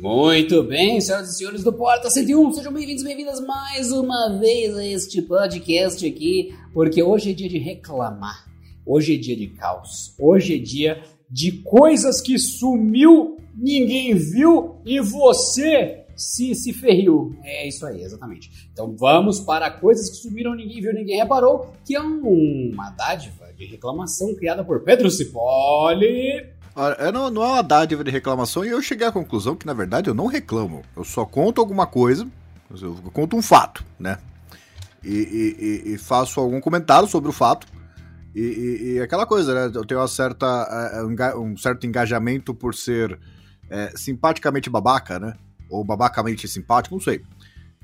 Muito bem, senhoras e senhores do Porta 101, sejam bem-vindos, bem-vindas mais uma vez a este podcast aqui, porque hoje é dia de reclamar, hoje é dia de caos, hoje é dia de coisas que sumiu, ninguém viu e você se, se ferriu. É isso aí, exatamente. Então vamos para coisas que sumiram, ninguém viu, ninguém reparou, que é uma dádiva de reclamação criada por Pedro Cipoli. Não, não é uma dádiva de reclamação e eu cheguei à conclusão que, na verdade, eu não reclamo. Eu só conto alguma coisa, eu conto um fato, né? E, e, e faço algum comentário sobre o fato. E, e, aquela coisa, né? Eu tenho uma certa, é, um certo engajamento por ser é, simpaticamente babaca, né? Ou babacamente simpático, não sei.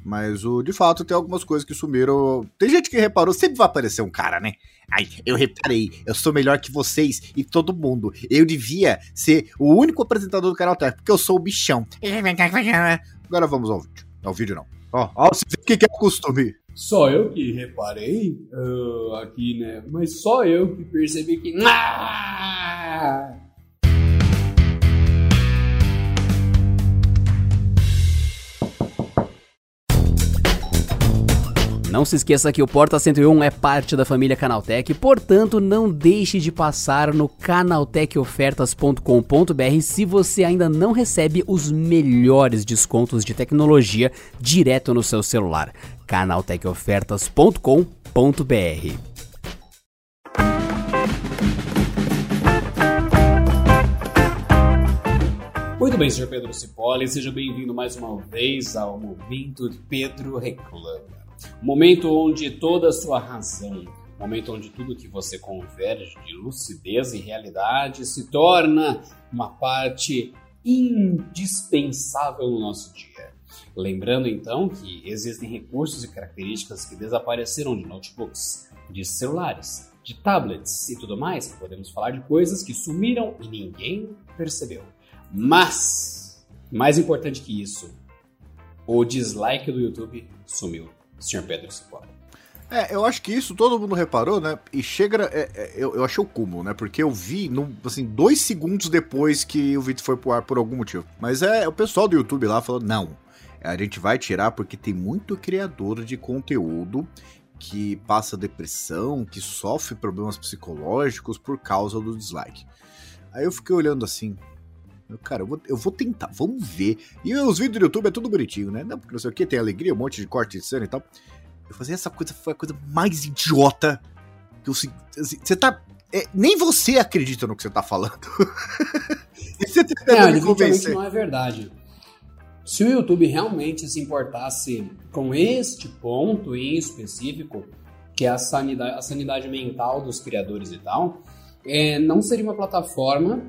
Mas o de fato tem algumas coisas que sumiram. Tem gente que reparou, sempre vai aparecer um cara, né? Ai, eu reparei, eu sou melhor que vocês e todo mundo. Eu devia ser o único apresentador do canal Tech, porque eu sou o bichão. Agora vamos ao vídeo. Ao vídeo não. Ó, ó, o que é costume. Só eu que reparei uh, aqui, né? Mas só eu que percebi que. Ah! Não se esqueça que o Porta 101 é parte da família Canaltech, portanto não deixe de passar no canaltechofertas.com.br se você ainda não recebe os melhores descontos de tecnologia direto no seu celular. canaltechofertas.com.br Muito bem, senhor Pedro Cipoli, seja bem-vindo mais uma vez ao Momento Pedro Reclama momento onde toda a sua razão, momento onde tudo que você converge de lucidez e realidade se torna uma parte indispensável no nosso dia. Lembrando então que existem recursos e características que desapareceram de notebooks, de celulares, de tablets e tudo mais. Podemos falar de coisas que sumiram e ninguém percebeu. Mas, mais importante que isso, o dislike do YouTube sumiu senhor Pedro Cipó. É, eu acho que isso todo mundo reparou, né? E chega. É, é, eu, eu achei o cúmulo, né? Porque eu vi, assim, dois segundos depois que o vídeo foi pro ar por algum motivo. Mas é o pessoal do YouTube lá falou: não, a gente vai tirar porque tem muito criador de conteúdo que passa depressão, que sofre problemas psicológicos por causa do dislike. Aí eu fiquei olhando assim. Cara, eu vou, eu vou tentar, vamos ver. E os vídeos do YouTube é tudo bonitinho, né? Não, porque não sei o que, tem alegria, um monte de corte de cena e tal. Eu fazer essa coisa foi a coisa mais idiota que eu. Assim, você tá. É, nem você acredita no que você tá falando. você tá é, me convencer. não é verdade. Se o YouTube realmente se importasse com este ponto em específico, que é a sanidade, a sanidade mental dos criadores e tal, é, não seria uma plataforma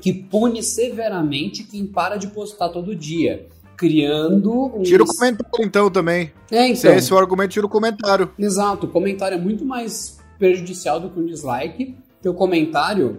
que pune severamente quem para de postar todo dia. Criando um. Tira o comentário, então, também. É, então. Se é esse o argumento, tira o comentário. Exato. O comentário é muito mais prejudicial do que um dislike. Teu comentário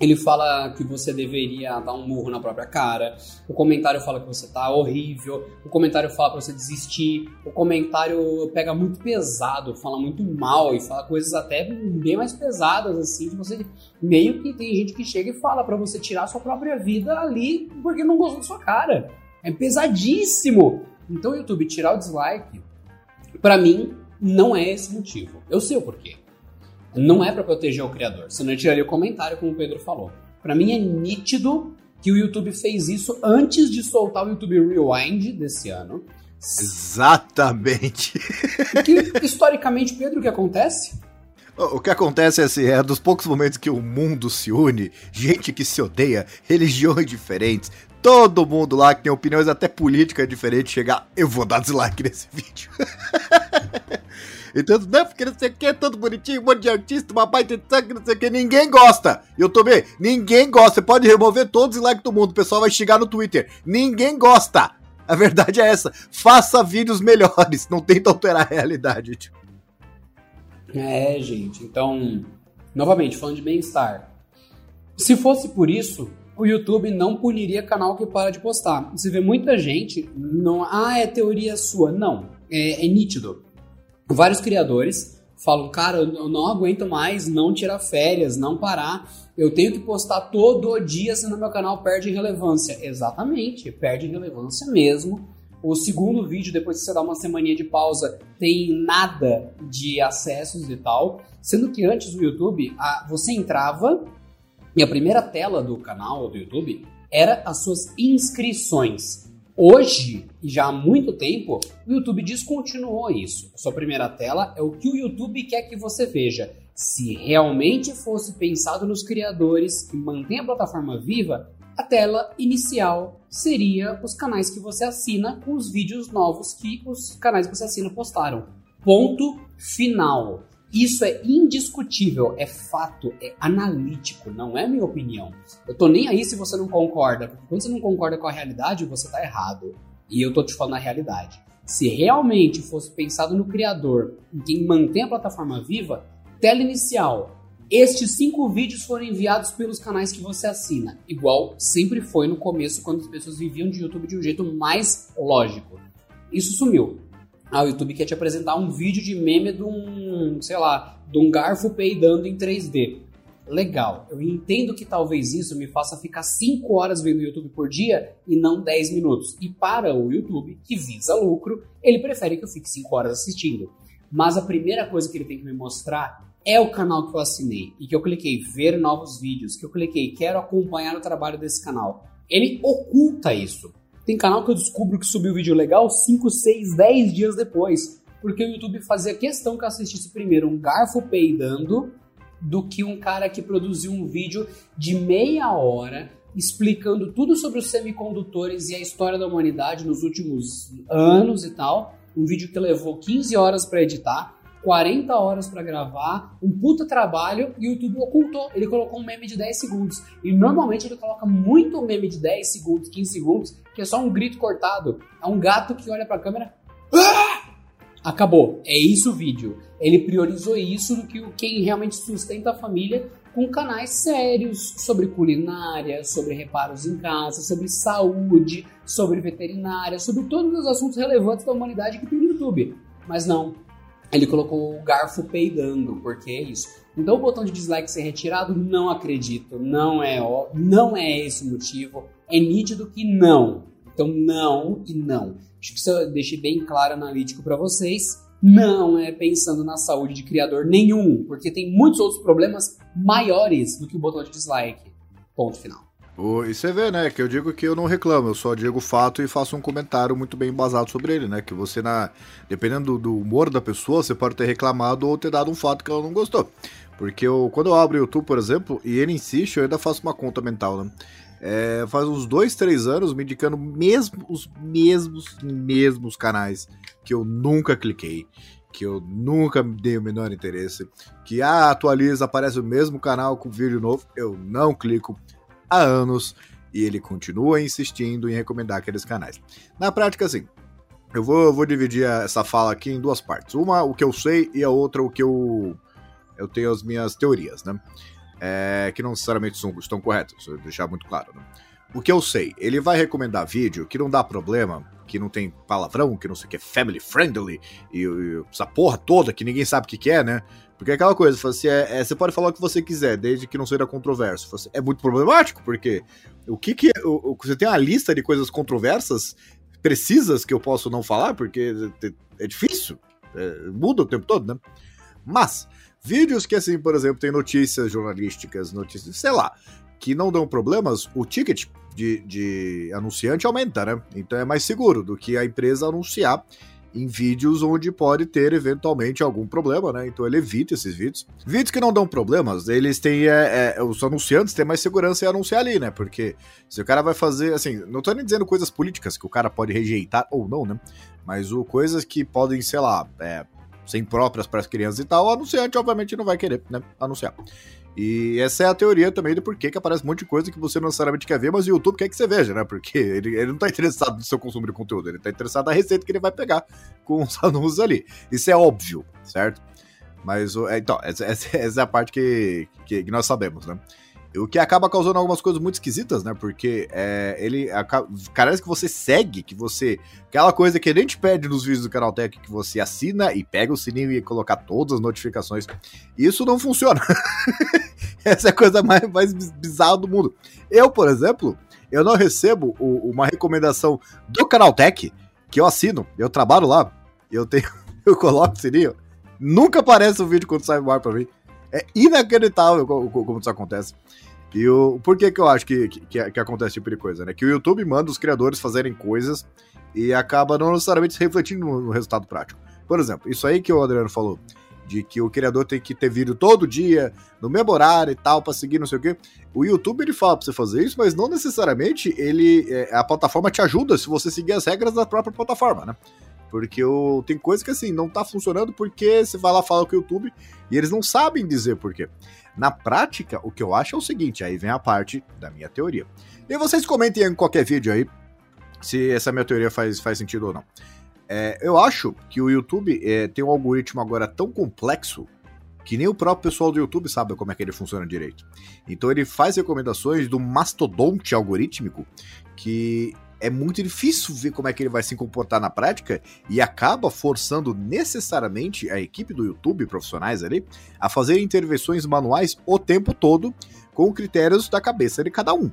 ele fala que você deveria dar um murro na própria cara. O comentário fala que você tá horrível. O comentário fala pra você desistir. O comentário pega muito pesado, fala muito mal e fala coisas até bem mais pesadas, assim, que você meio que tem gente que chega e fala para você tirar sua própria vida ali porque não gostou da sua cara. É pesadíssimo. Então, YouTube, tirar o dislike, para mim, não é esse motivo. Eu sei o porquê. Não é para proteger o criador, senão eu tiraria o comentário, como o Pedro falou. Para mim é nítido que o YouTube fez isso antes de soltar o YouTube Rewind desse ano. Exatamente. Que, historicamente, Pedro, o que acontece? O que acontece é assim, é dos poucos momentos que o mundo se une, gente que se odeia, religiões diferentes, todo mundo lá que tem opiniões até políticas diferentes chegar, eu vou dar dislike nesse vídeo. Então, não, porque não sei o que, é todo bonitinho, um monte de artista, uma baita de sangue, não sei o que, ninguém gosta. E eu bem, ninguém gosta. Você pode remover todos os likes do mundo, o pessoal vai chegar no Twitter. Ninguém gosta. A verdade é essa. Faça vídeos melhores, não tenta alterar a realidade. Tipo. É, gente. Então, novamente, falando de bem-estar. Se fosse por isso, o YouTube não puniria canal que para de postar. Você vê muita gente, não, ah, é teoria sua. Não, é, é nítido vários criadores falam, cara, eu não aguento mais não tirar férias, não parar. Eu tenho que postar todo dia, senão meu canal perde relevância. Exatamente, perde relevância mesmo. O segundo vídeo, depois que você dá uma semaninha de pausa, tem nada de acessos e tal. Sendo que antes do YouTube, a, você entrava e a primeira tela do canal do YouTube era as suas inscrições. Hoje, e já há muito tempo, o YouTube descontinuou isso. Sua primeira tela é o que o YouTube quer que você veja. Se realmente fosse pensado nos criadores que mantêm a plataforma viva, a tela inicial seria os canais que você assina com os vídeos novos que os canais que você assina postaram. Ponto final. Isso é indiscutível, é fato, é analítico, não é minha opinião. Eu tô nem aí se você não concorda, porque quando você não concorda com a realidade, você tá errado. E eu tô te falando a realidade. Se realmente fosse pensado no criador, em quem mantém a plataforma viva, tela inicial. Estes cinco vídeos foram enviados pelos canais que você assina, igual sempre foi no começo, quando as pessoas viviam de YouTube de um jeito mais lógico. Isso sumiu. Ah, o YouTube quer te apresentar um vídeo de meme de um, sei lá, de um garfo peidando em 3D. Legal. Eu entendo que talvez isso me faça ficar 5 horas vendo YouTube por dia e não 10 minutos. E para o YouTube, que visa lucro, ele prefere que eu fique 5 horas assistindo. Mas a primeira coisa que ele tem que me mostrar é o canal que eu assinei e que eu cliquei ver novos vídeos, que eu cliquei quero acompanhar o trabalho desse canal. Ele oculta isso. Tem canal que eu descubro que subiu vídeo legal 5, 6, 10 dias depois. Porque o YouTube fazia questão que eu assistisse primeiro um garfo peidando do que um cara que produziu um vídeo de meia hora explicando tudo sobre os semicondutores e a história da humanidade nos últimos anos e tal. Um vídeo que levou 15 horas para editar 40 horas para gravar, um puta trabalho e o YouTube ocultou. Ele colocou um meme de 10 segundos. E normalmente ele coloca muito meme de 10 segundos, 15 segundos, que é só um grito cortado. É um gato que olha para a câmera. Ah! Acabou. É isso o vídeo. Ele priorizou isso do que quem realmente sustenta a família com canais sérios sobre culinária, sobre reparos em casa, sobre saúde, sobre veterinária, sobre todos os assuntos relevantes da humanidade que tem no YouTube. Mas não, ele colocou o garfo peidando, porque é isso. Então o botão de dislike ser retirado, não acredito, não é não é esse o motivo. É nítido que não. Então não e não. Acho que isso eu deixei bem claro analítico para vocês. Não é pensando na saúde de criador nenhum, porque tem muitos outros problemas maiores do que o botão de dislike. Ponto final. E você vê, né, que eu digo que eu não reclamo, eu só digo fato e faço um comentário muito bem embasado sobre ele, né? Que você, na dependendo do, do humor da pessoa, você pode ter reclamado ou ter dado um fato que ela não gostou. Porque eu, quando eu abro o YouTube, por exemplo, e ele insiste, eu ainda faço uma conta mental, né? É, faz uns dois, três anos me indicando mesmo, os mesmos, mesmos canais que eu nunca cliquei, que eu nunca dei o menor interesse, que ah, atualiza, aparece o mesmo canal com vídeo novo, eu não clico há anos e ele continua insistindo em recomendar aqueles canais. Na prática, assim, eu vou, vou dividir essa fala aqui em duas partes. Uma, o que eu sei, e a outra, o que eu, eu tenho as minhas teorias, né? É, que não necessariamente são, estão corretas, vou deixar muito claro. Né? O que eu sei, ele vai recomendar vídeo que não dá problema, que não tem palavrão, que não sei o que family friendly, e, e essa porra toda que ninguém sabe o que, que é, né? Porque é aquela coisa, assim, é, é, você pode falar o que você quiser, desde que não seja controverso. Assim, é muito problemático, porque o que que. O, o, você tem uma lista de coisas controversas, precisas, que eu posso não falar, porque é, é difícil. É, muda o tempo todo, né? Mas, vídeos que, assim, por exemplo, tem notícias jornalísticas, notícias, sei lá, que não dão problemas, o ticket de, de anunciante aumenta, né? Então é mais seguro do que a empresa anunciar em vídeos onde pode ter eventualmente algum problema, né? Então ele evita esses vídeos. Vídeos que não dão problemas, eles têm. É, é, os anunciantes têm mais segurança em anunciar ali, né? Porque se o cara vai fazer. Assim, não tô nem dizendo coisas políticas que o cara pode rejeitar ou não, né? Mas o, coisas que podem, sei lá, é, ser impróprias para as crianças e tal, o anunciante obviamente não vai querer né, anunciar. E essa é a teoria também do porquê que aparece um monte de coisa que você não necessariamente quer ver, mas o YouTube quer que você veja, né? Porque ele, ele não tá interessado no seu consumo de conteúdo, ele tá interessado na receita que ele vai pegar com os anúncios ali. Isso é óbvio, certo? Mas, é, então, essa, essa, é a parte que, que, que nós sabemos, né? O que acaba causando algumas coisas muito esquisitas, né? Porque é, ele parece que você segue, que você. Aquela coisa que a gente pede nos vídeos do Canal Tech, que você assina e pega o sininho e colocar todas as notificações. Isso não funciona. Essa é a coisa mais, mais bizarra do mundo. Eu, por exemplo, eu não recebo o, uma recomendação do Canal Tech que eu assino. Eu trabalho lá. Eu tenho. Eu coloco o sininho. Nunca aparece um vídeo quando sai no ar pra mim. É inacreditável como, isso acontece. E o, por que, que eu acho que, que, que, acontece esse tipo de coisa? Né? Que o YouTube manda os criadores fazerem coisas e acaba não necessariamente refletindo no, no resultado prático. Por exemplo, isso aí que o Adriano falou, de que o criador tem que ter vídeo todo dia, no mesmo horário e tal, para seguir não sei o quê. O YouTube ele fala pra você fazer isso, mas não necessariamente ele é, a plataforma te ajuda se você seguir as regras da própria plataforma, né? Porque o, tem coisa que assim não tá funcionando porque você vai lá falar com o YouTube e eles não sabem dizer por quê. Na prática, o que eu acho é o seguinte, aí vem a parte da minha teoria. E vocês comentem em qualquer vídeo aí se essa minha teoria faz, faz sentido ou não. É, eu acho que o YouTube é, tem um algoritmo agora tão complexo que nem o próprio pessoal do YouTube sabe como é que ele funciona direito. Então ele faz recomendações do mastodonte algorítmico que é muito difícil ver como é que ele vai se comportar na prática e acaba forçando necessariamente a equipe do YouTube, profissionais ali, a fazer intervenções manuais o tempo todo com critérios da cabeça de cada um.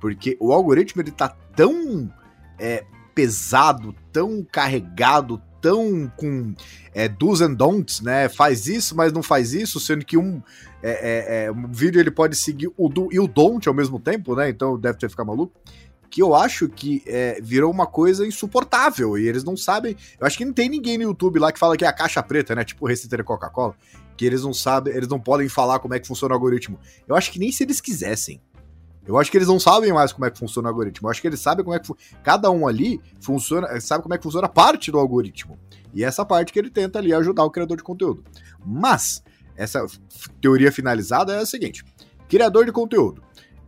Porque o algoritmo ele tá tão é, pesado, tão carregado, tão com é, do's and don'ts, né? Faz isso, mas não faz isso, sendo que um, é, é, é um vídeo ele pode seguir o do e o don't ao mesmo tempo, né? Então deve ter ficado maluco que eu acho que é, virou uma coisa insuportável e eles não sabem. Eu acho que não tem ninguém no YouTube lá que fala que é a caixa preta, né? Tipo receita Coca-Cola, que eles não sabem, eles não podem falar como é que funciona o algoritmo. Eu acho que nem se eles quisessem. Eu acho que eles não sabem mais como é que funciona o algoritmo. Eu acho que eles sabem como é que cada um ali funciona, sabe como é que funciona a parte do algoritmo. E essa parte que ele tenta ali ajudar o criador de conteúdo. Mas essa teoria finalizada é a seguinte: criador de conteúdo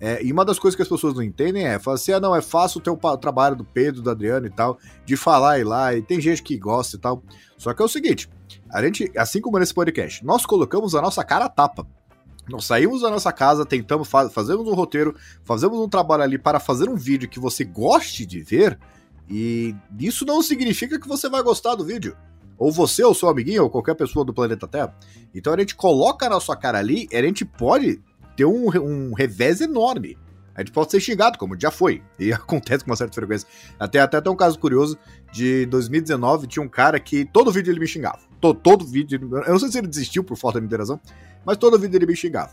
é, e uma das coisas que as pessoas não entendem é, falar assim, ah, não, é fácil ter o trabalho do Pedro, do Adriano e tal, de falar e lá, e tem gente que gosta e tal. Só que é o seguinte, a gente, assim como nesse podcast, nós colocamos a nossa cara a tapa. Nós saímos da nossa casa, tentamos, fa fazemos um roteiro, fazemos um trabalho ali para fazer um vídeo que você goste de ver, e isso não significa que você vai gostar do vídeo. Ou você, ou seu amiguinho, ou qualquer pessoa do planeta Terra. Então a gente coloca a nossa cara ali, a gente pode ter um, um revés enorme. A gente pode ser xingado, como já foi. E acontece com uma certa frequência. Até, até, até um caso curioso de 2019, tinha um cara que todo vídeo ele me xingava. Todo, todo vídeo. Eu não sei se ele desistiu por falta de interação, mas todo vídeo ele me xingava.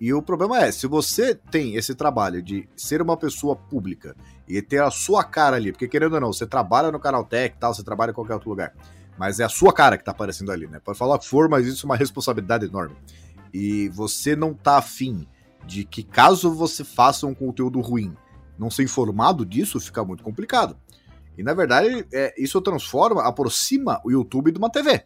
E o problema é, se você tem esse trabalho de ser uma pessoa pública e ter a sua cara ali, porque querendo ou não, você trabalha no canal Tech tal, você trabalha em qualquer outro lugar, mas é a sua cara que tá aparecendo ali, né? Pode falar o que for, mas isso é uma responsabilidade enorme e você não tá afim de que caso você faça um conteúdo ruim, não ser informado disso, fica muito complicado. E na verdade, é, isso transforma, aproxima o YouTube de uma TV.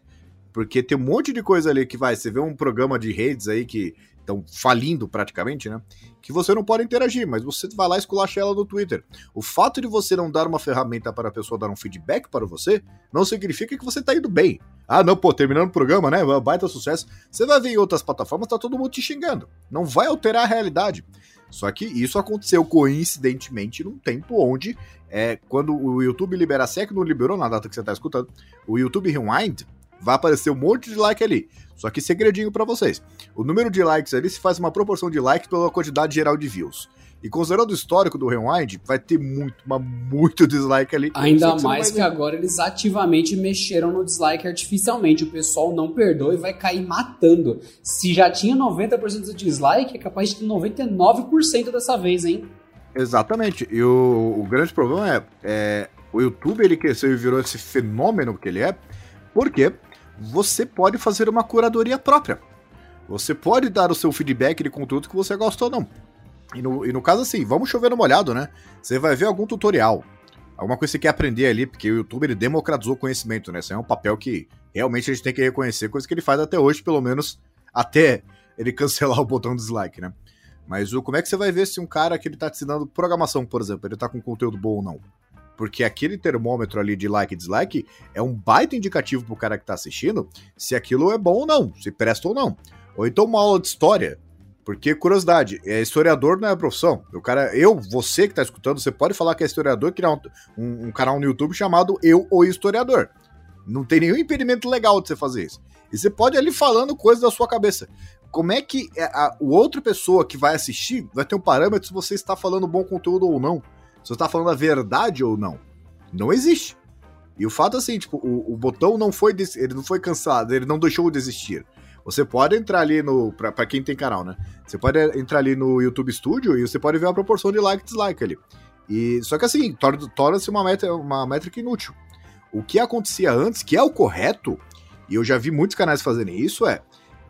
Porque tem um monte de coisa ali que vai. Você vê um programa de redes aí que estão falindo praticamente, né? Que você não pode interagir, mas você vai lá e esculacha ela no Twitter. O fato de você não dar uma ferramenta para a pessoa dar um feedback para você, não significa que você está indo bem. Ah, não, pô, terminando o programa, né? Baita sucesso. Você vai ver em outras plataformas, tá todo mundo te xingando. Não vai alterar a realidade. Só que isso aconteceu coincidentemente num tempo onde, é, quando o YouTube libera, se é que não liberou na data que você está escutando, o YouTube Rewind vai aparecer um monte de like ali. Só que segredinho para vocês. O número de likes ali se faz uma proporção de likes pela quantidade geral de views. E considerando o histórico do Rewind, vai ter muito, mas muito dislike ali. Ainda mais que agora eles ativamente mexeram no dislike artificialmente. O pessoal não perdoa e vai cair matando. Se já tinha 90% de dislike, é capaz de ter 99% dessa vez, hein? Exatamente. E o, o grande problema é, é, o YouTube ele cresceu e virou esse fenômeno que ele é, porque você pode fazer uma curadoria própria. Você pode dar o seu feedback de conteúdo que você gosta ou não. E no, e no caso, assim, vamos chover no molhado, né? Você vai ver algum tutorial, alguma coisa que você quer aprender ali, porque o YouTube ele democratizou o conhecimento, né? Isso é um papel que realmente a gente tem que reconhecer, coisa que ele faz até hoje, pelo menos até ele cancelar o botão dislike, né? Mas o, como é que você vai ver se um cara que ele tá te ensinando programação, por exemplo, ele tá com conteúdo bom ou não? Porque aquele termômetro ali de like e dislike é um baita indicativo pro cara que tá assistindo se aquilo é bom ou não, se presta ou não. Ou então uma aula de história. Porque, curiosidade, é, historiador não é profissão. O cara, eu, você que tá escutando, você pode falar que é historiador criar um, um, um canal no YouTube chamado Eu, o Historiador. Não tem nenhum impedimento legal de você fazer isso. E você pode ali falando coisas da sua cabeça. Como é que a, a outra pessoa que vai assistir vai ter um parâmetro se você está falando bom conteúdo ou não? Você está falando a verdade ou não? Não existe. E o fato é assim, tipo, o, o botão não foi ele não foi cancelado, ele não deixou de existir. Você pode entrar ali no. Pra, pra quem tem canal, né? Você pode entrar ali no YouTube Studio e você pode ver a proporção de like e dislike ali. E, só que assim, torna-se uma, uma métrica inútil. O que acontecia antes, que é o correto, e eu já vi muitos canais fazerem isso, é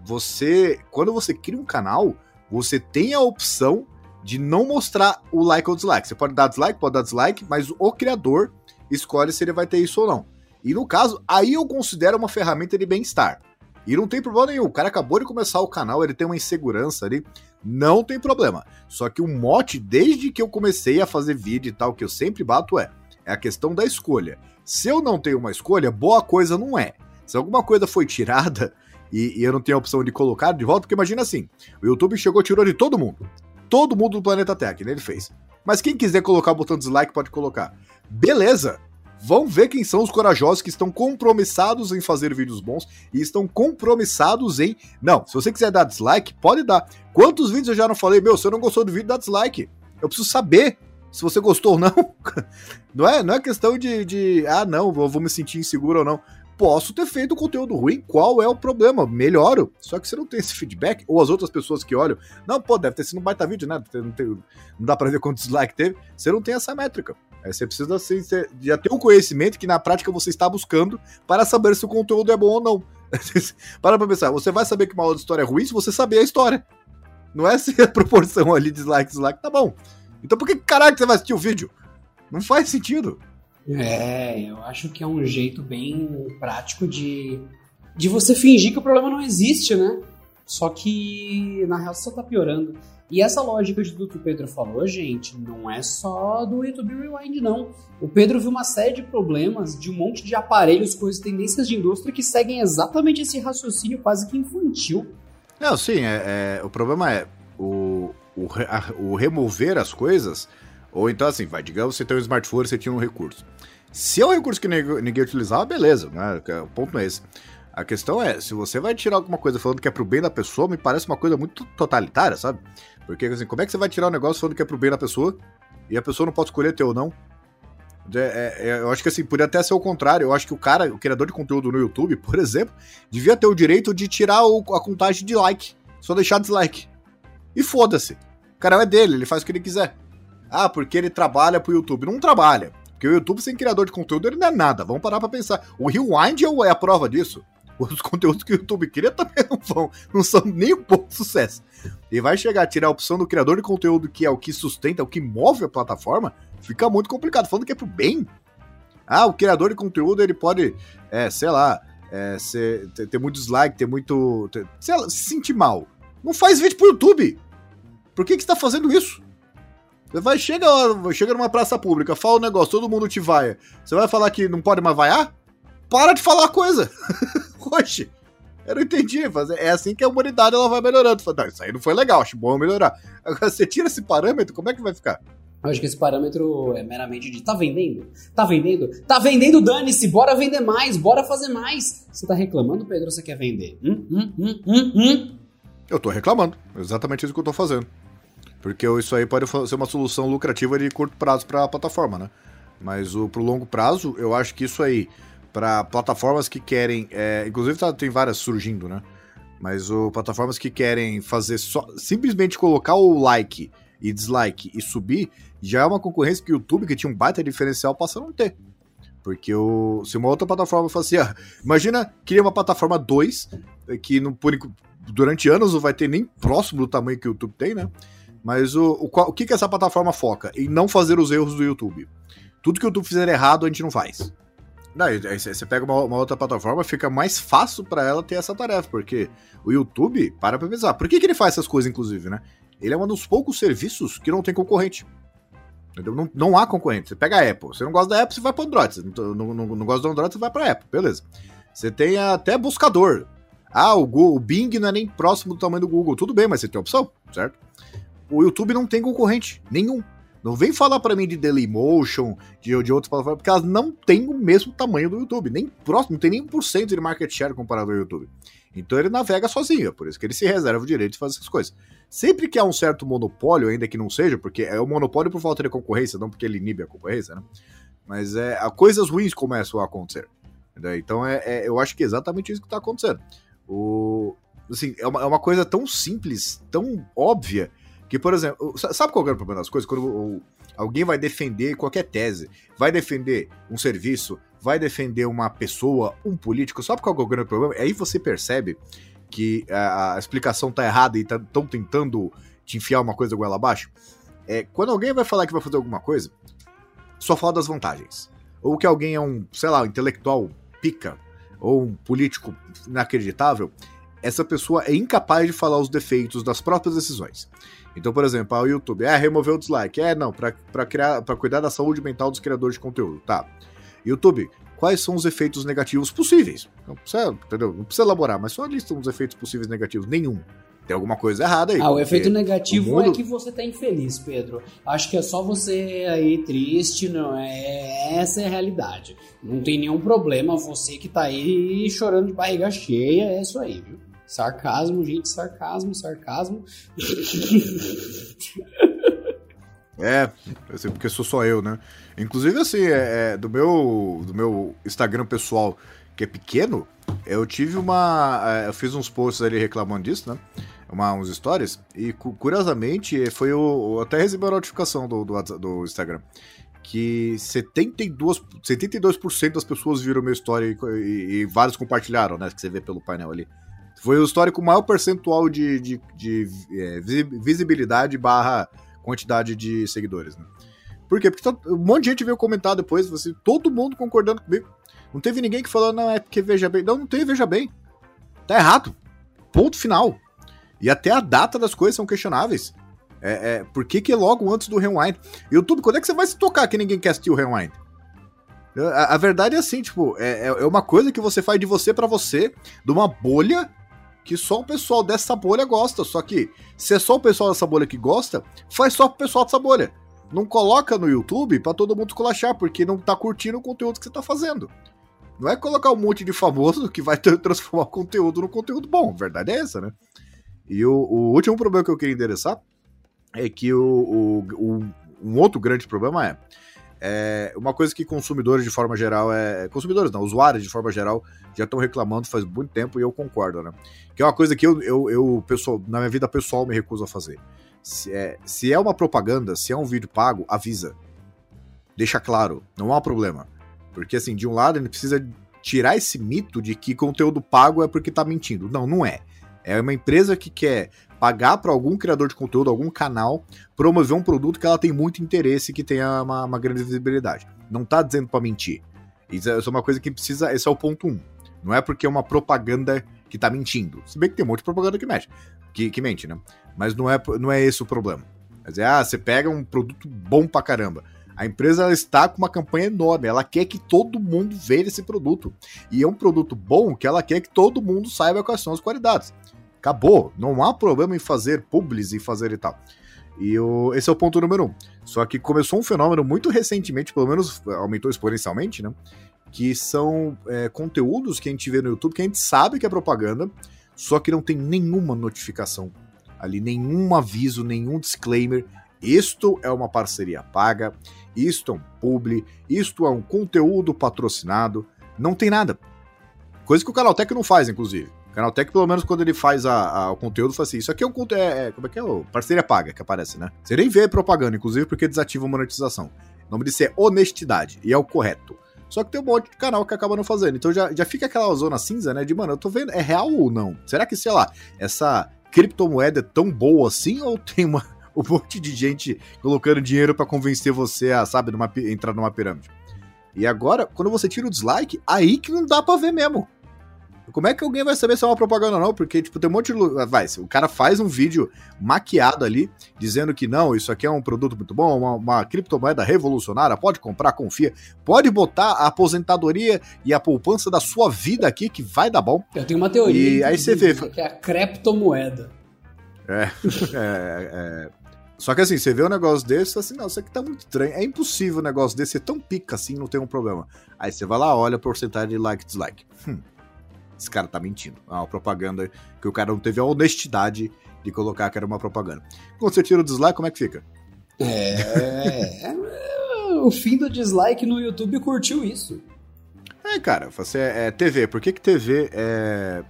você. Quando você cria um canal, você tem a opção de não mostrar o like ou dislike. Você pode dar dislike, pode dar dislike, mas o criador escolhe se ele vai ter isso ou não. E no caso, aí eu considero uma ferramenta de bem-estar. E não tem problema nenhum. O cara acabou de começar o canal, ele tem uma insegurança ali. Não tem problema. Só que o mote, desde que eu comecei a fazer vídeo e tal, que eu sempre bato é, é a questão da escolha. Se eu não tenho uma escolha, boa coisa não é. Se alguma coisa foi tirada e, e eu não tenho a opção de colocar de volta, porque imagina assim: o YouTube chegou e tirou de todo mundo. Todo mundo do planeta Terra, que ele fez. Mas quem quiser colocar o botão dislike pode colocar. Beleza, Vão ver quem são os corajosos que estão compromissados em fazer vídeos bons e estão compromissados em. Não, se você quiser dar dislike, pode dar. Quantos vídeos eu já não falei? Meu, se eu não gostou do vídeo, dá dislike. Eu preciso saber se você gostou ou não. Não é, não é questão de, de ah, não, vou, vou me sentir inseguro ou não posso ter feito conteúdo ruim, qual é o problema? Melhoro. Só que você não tem esse feedback, ou as outras pessoas que olham, não, pô, deve ter sido um baita vídeo, né? Não, tem, não dá pra ver quantos likes teve. Você não tem essa métrica. Aí você precisa assim, já ter um conhecimento que na prática você está buscando para saber se o conteúdo é bom ou não. para pra pensar, você vai saber que uma outra história é ruim se você saber a história. Não é se a proporção ali, dislike, dislike, tá bom. Então por que caralho você vai assistir o vídeo? Não faz sentido. É, eu acho que é um jeito bem prático de, de você fingir que o problema não existe, né? Só que na real só tá piorando. E essa lógica do que o Pedro falou, gente, não é só do YouTube Rewind, não. O Pedro viu uma série de problemas de um monte de aparelhos com as tendências de indústria que seguem exatamente esse raciocínio quase que infantil. Não, sim, é, é o problema é o, o, a, o remover as coisas ou então assim, vai, digamos, você tem um smartphone, você tinha um recurso. Se é um recurso que ninguém, utilizava, beleza, né? O ponto não é esse. A questão é, se você vai tirar alguma coisa falando que é pro bem da pessoa, me parece uma coisa muito totalitária, sabe? Porque assim, como é que você vai tirar um negócio falando que é pro bem da pessoa e a pessoa não pode escolher ter ou não? É, é, é, eu acho que assim, poderia até ser o contrário. Eu acho que o cara, o criador de conteúdo no YouTube, por exemplo, devia ter o direito de tirar o, a contagem de like. Só deixar dislike. E foda-se. O canal é dele, ele faz o que ele quiser. Ah, porque ele trabalha pro YouTube. Não trabalha. Porque o YouTube sem criador de conteúdo ele não é nada. Vamos parar pra pensar. O Rewind é a prova disso. Os conteúdos que o YouTube cria também não vão, não são nem um pouco sucesso. E vai chegar a tirar a opção do criador de conteúdo, que é o que sustenta, o que move a plataforma, fica muito complicado. Falando que é pro bem. Ah, o criador de conteúdo ele pode, é, sei lá, é, ser, ter, ter, muito dislike, ter muito. Ter, sei lá, se sentir mal. Não faz vídeo pro YouTube. Por que, que você tá fazendo isso? Vai, chega, chega numa praça pública, fala um negócio, todo mundo te vai. Você vai falar que não pode mais vaiar? Para de falar coisa. Oxe. Eu não entendi, é assim que a humanidade ela vai melhorando. Fala, isso aí não foi legal, acho bom melhorar. Agora, você tira esse parâmetro, como é que vai ficar? Eu acho que esse parâmetro é meramente de tá vendendo? Tá vendendo? Tá vendendo, dane-se, bora vender mais, bora fazer mais. Você tá reclamando, Pedro, ou você quer vender? Hum, hum, hum, hum, hum. Eu tô reclamando, exatamente isso que eu tô fazendo. Porque isso aí pode ser uma solução lucrativa de curto prazo para a plataforma, né? Mas o pro longo prazo, eu acho que isso aí, para plataformas que querem. É, inclusive tá, tem várias surgindo, né? Mas o plataformas que querem fazer só. Simplesmente colocar o like e dislike e subir, já é uma concorrência que o YouTube, que tinha um baita diferencial, passa a não ter. Porque o, se uma outra plataforma fosse. Ah, imagina criar uma plataforma 2, que no, por, durante anos não vai ter nem próximo do tamanho que o YouTube tem, né? Mas o, o, o que, que essa plataforma foca? Em não fazer os erros do YouTube. Tudo que o YouTube fizer errado, a gente não faz. Você pega uma, uma, outra plataforma, fica mais fácil para ela ter essa tarefa, porque o YouTube, para pra pensar, por que, que ele faz essas coisas, inclusive, né? Ele é um dos poucos serviços que não tem concorrente. Não, não há concorrente. Você pega a Apple. Você não gosta da Apple, você vai para Android. Você não, não, não, não gosta do Android, você vai para Apple. Beleza. Você tem até buscador. Ah, o, Google, o Bing não é nem próximo do tamanho do Google. Tudo bem, mas você tem opção, certo? O YouTube não tem concorrente, nenhum. Não vem falar para mim de Dailymotion, de, de outras plataformas, porque elas não têm o mesmo tamanho do YouTube. Nem próximo, não tem nem 1% de market share comparado ao YouTube. Então ele navega sozinho, é por isso que ele se reserva o direito de fazer essas coisas. Sempre que há um certo monopólio, ainda que não seja, porque é o um monopólio por falta de concorrência, não porque ele inibe a concorrência, né? Mas é, coisas ruins começam a acontecer. Então é, é, eu acho que é exatamente isso que está acontecendo. O, assim, é uma, é uma coisa tão simples, tão óbvia, que, por exemplo, sabe qual é o problema das coisas? Quando alguém vai defender qualquer tese, vai defender um serviço, vai defender uma pessoa, um político, sabe qual é o grande problema? Aí você percebe que a, explicação tá errada e estão tá, tentando te enfiar uma coisa goela abaixo. É, quando alguém vai falar que vai fazer alguma coisa, só fala das vantagens. Ou que alguém é um, sei lá, um intelectual pica, ou um político inacreditável, essa pessoa é incapaz de falar os defeitos das próprias decisões. Então, por exemplo, o YouTube, é, remover o dislike. É, não, para criar, para cuidar da saúde mental dos criadores de conteúdo. Tá. YouTube, quais são os efeitos negativos possíveis? Não precisa, entendeu? Não precisa elaborar, mas só lista os efeitos possíveis negativos. Nenhum. Tem alguma coisa errada aí. Ah, o efeito negativo mundo... é que você tá infeliz, Pedro. Acho que é só você aí triste, não é? Essa é a realidade. Não tem nenhum problema, você que tá aí chorando de barriga cheia, é isso aí, viu? Sarcasmo, gente, sarcasmo, sarcasmo. É, assim, porque sou só eu, né? Inclusive, assim, é, é, do, meu, do meu Instagram pessoal, que é pequeno, eu tive uma. É, eu fiz uns posts ali reclamando disso, né? Uma, uns stories, e curiosamente foi o. Até recebi a notificação do, do, do Instagram. Que 72%, 72 das pessoas viram meu story e, e, e vários compartilharam, né? Que você vê pelo painel ali. Foi o histórico maior percentual de, de, de é, visibilidade barra quantidade de seguidores, né? Por quê? Porque tá, um monte de gente veio comentar depois, você, todo mundo concordando comigo. Não teve ninguém que falou, não, é porque veja bem. Não, não tem veja bem. Tá errado. Ponto final. E até a data das coisas são questionáveis. É, é, por que, que logo antes do Rewind? YouTube, quando é que você vai se tocar que ninguém quer assistir o Rewind? A, a verdade é assim, tipo, é, é, é uma coisa que você faz de você para você, de uma bolha que só o pessoal dessa bolha gosta. Só que, se é só o pessoal dessa bolha que gosta, faz só pro pessoal dessa bolha. Não coloca no YouTube para todo mundo esculachar, porque não tá curtindo o conteúdo que você tá fazendo. Não é colocar um monte de famoso que vai transformar o conteúdo no conteúdo bom. A verdade é essa, né? E o, o último problema que eu queria endereçar é que o, o, o um outro grande problema é é uma coisa que consumidores de forma geral é. Consumidores não, usuários de forma geral já estão reclamando faz muito tempo e eu concordo, né? Que é uma coisa que eu, eu, eu pessoal, na minha vida pessoal, me recuso a fazer. Se é, se é uma propaganda, se é um vídeo pago, avisa. Deixa claro, não há problema. Porque assim, de um lado, ele precisa tirar esse mito de que conteúdo pago é porque tá mentindo. Não, não é. É uma empresa que quer pagar para algum criador de conteúdo, algum canal, promover um produto que ela tem muito interesse e que tenha uma, uma grande visibilidade. Não tá dizendo para mentir. Isso é uma coisa que precisa. Esse é o ponto um. Não é porque é uma propaganda que tá mentindo. Se bem que tem um monte de propaganda que mente, que, que mente, né? Mas não é, não é esse o problema. Quer dizer, ah, você pega um produto bom pra caramba. A empresa está com uma campanha enorme, ela quer que todo mundo veja esse produto. E é um produto bom que ela quer que todo mundo saiba quais são as qualidades. Acabou. Não há problema em fazer publis e fazer e tal. E o, esse é o ponto número um. Só que começou um fenômeno muito recentemente, pelo menos aumentou exponencialmente, né? Que são é, conteúdos que a gente vê no YouTube que a gente sabe que é propaganda, só que não tem nenhuma notificação ali, nenhum aviso, nenhum disclaimer. Isto é uma parceria paga, isto é um publi, isto é um conteúdo patrocinado, não tem nada. Coisa que o Canaltech não faz, inclusive. Canaltech, pelo menos quando ele faz a, a, o conteúdo, faz assim. Isso aqui é um conteúdo. É, é, como é que é? O parceria paga que aparece, né? Você nem vê propaganda, inclusive, porque desativa a monetização. O nome disso é honestidade, e é o correto. Só que tem um monte de canal que acaba não fazendo. Então já, já fica aquela zona cinza, né? De, mano, eu tô vendo, é real ou não? Será que, sei lá, essa criptomoeda é tão boa assim ou tem uma, um monte de gente colocando dinheiro para convencer você a, sabe, numa, entrar numa pirâmide? E agora, quando você tira o dislike, aí que não dá pra ver mesmo. Como é que alguém vai saber se é uma propaganda ou não? Porque, tipo, tem um monte de. Vai, o cara faz um vídeo maquiado ali, dizendo que não, isso aqui é um produto muito bom, uma, uma criptomoeda revolucionária, pode comprar, confia. Pode botar a aposentadoria e a poupança da sua vida aqui, que vai dar bom. Eu tenho uma teoria. E aí você vê. Que é a criptomoeda. É, é, é. Só que assim, você vê um negócio desse, assim, não, isso aqui tá muito estranho. É impossível um negócio desse ser tão pica assim, não tem um problema. Aí você vai lá, olha a porcentagem de like e dislike. Hum, esse cara tá mentindo. É uma propaganda que o cara não teve a honestidade de colocar que era uma propaganda. Quando você tira o dislike, como é que fica? É. o fim do dislike no YouTube curtiu isso. É, cara, você é, é TV. Por que, que TV é.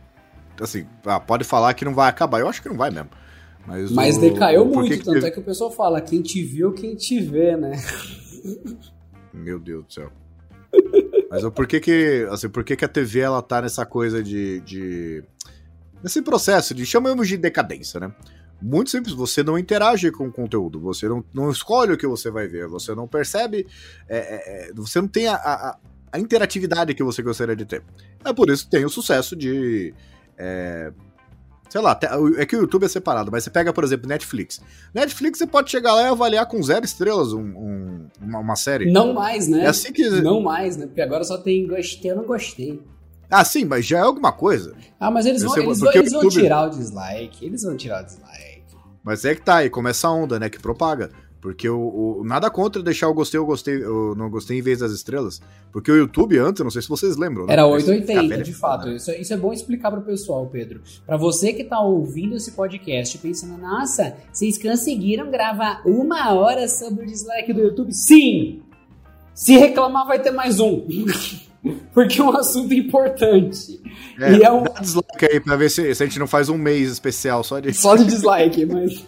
Assim, ah, pode falar que não vai acabar. Eu acho que não vai mesmo. Mas, Mas o, decaiu muito, que tanto teve... é que o pessoal fala, quem te viu, quem te vê, né? Meu Deus do céu. Mas por que que, assim, por que que a TV ela tá nessa coisa de, de nesse processo de chamamos de decadência, né? Muito simples, você não interage com o conteúdo, você não, não escolhe o que você vai ver, você não percebe, é, é, é você não tem a, a, a, interatividade que você gostaria de ter. É por isso que tem o sucesso de é, sei lá, é que o YouTube é separado, mas você pega, por exemplo, Netflix. Netflix você pode chegar lá e avaliar com zero estrelas um, um, uma, uma, série. Não mais, né? É assim que. Não mais, né? Porque agora só tem gostei ou não gostei. Ah, sim, mas já é alguma coisa. Ah, mas eles vão, eles, vão, eles vão tirar o dislike. Eles vão tirar o dislike. Mas é que tá aí, começa a onda, né? Que propaga. Porque o, o, nada contra deixar o gostei, eu gostei, eu não gostei em vez das estrelas. Porque o YouTube antes, não sei se vocês lembram. Né? Era 880, de fato. Isso, é, isso, é bom explicar para o pessoal, Pedro. Para você que tá ouvindo esse podcast pensando, nossa, vocês conseguiram gravar uma hora sobre o dislike do YouTube? Sim! Se reclamar, vai ter mais um. Porque é um assunto importante. É, e é um... Dá dislike aí pra ver se, se, a gente não faz um mês especial só de. Só de dislike, mas.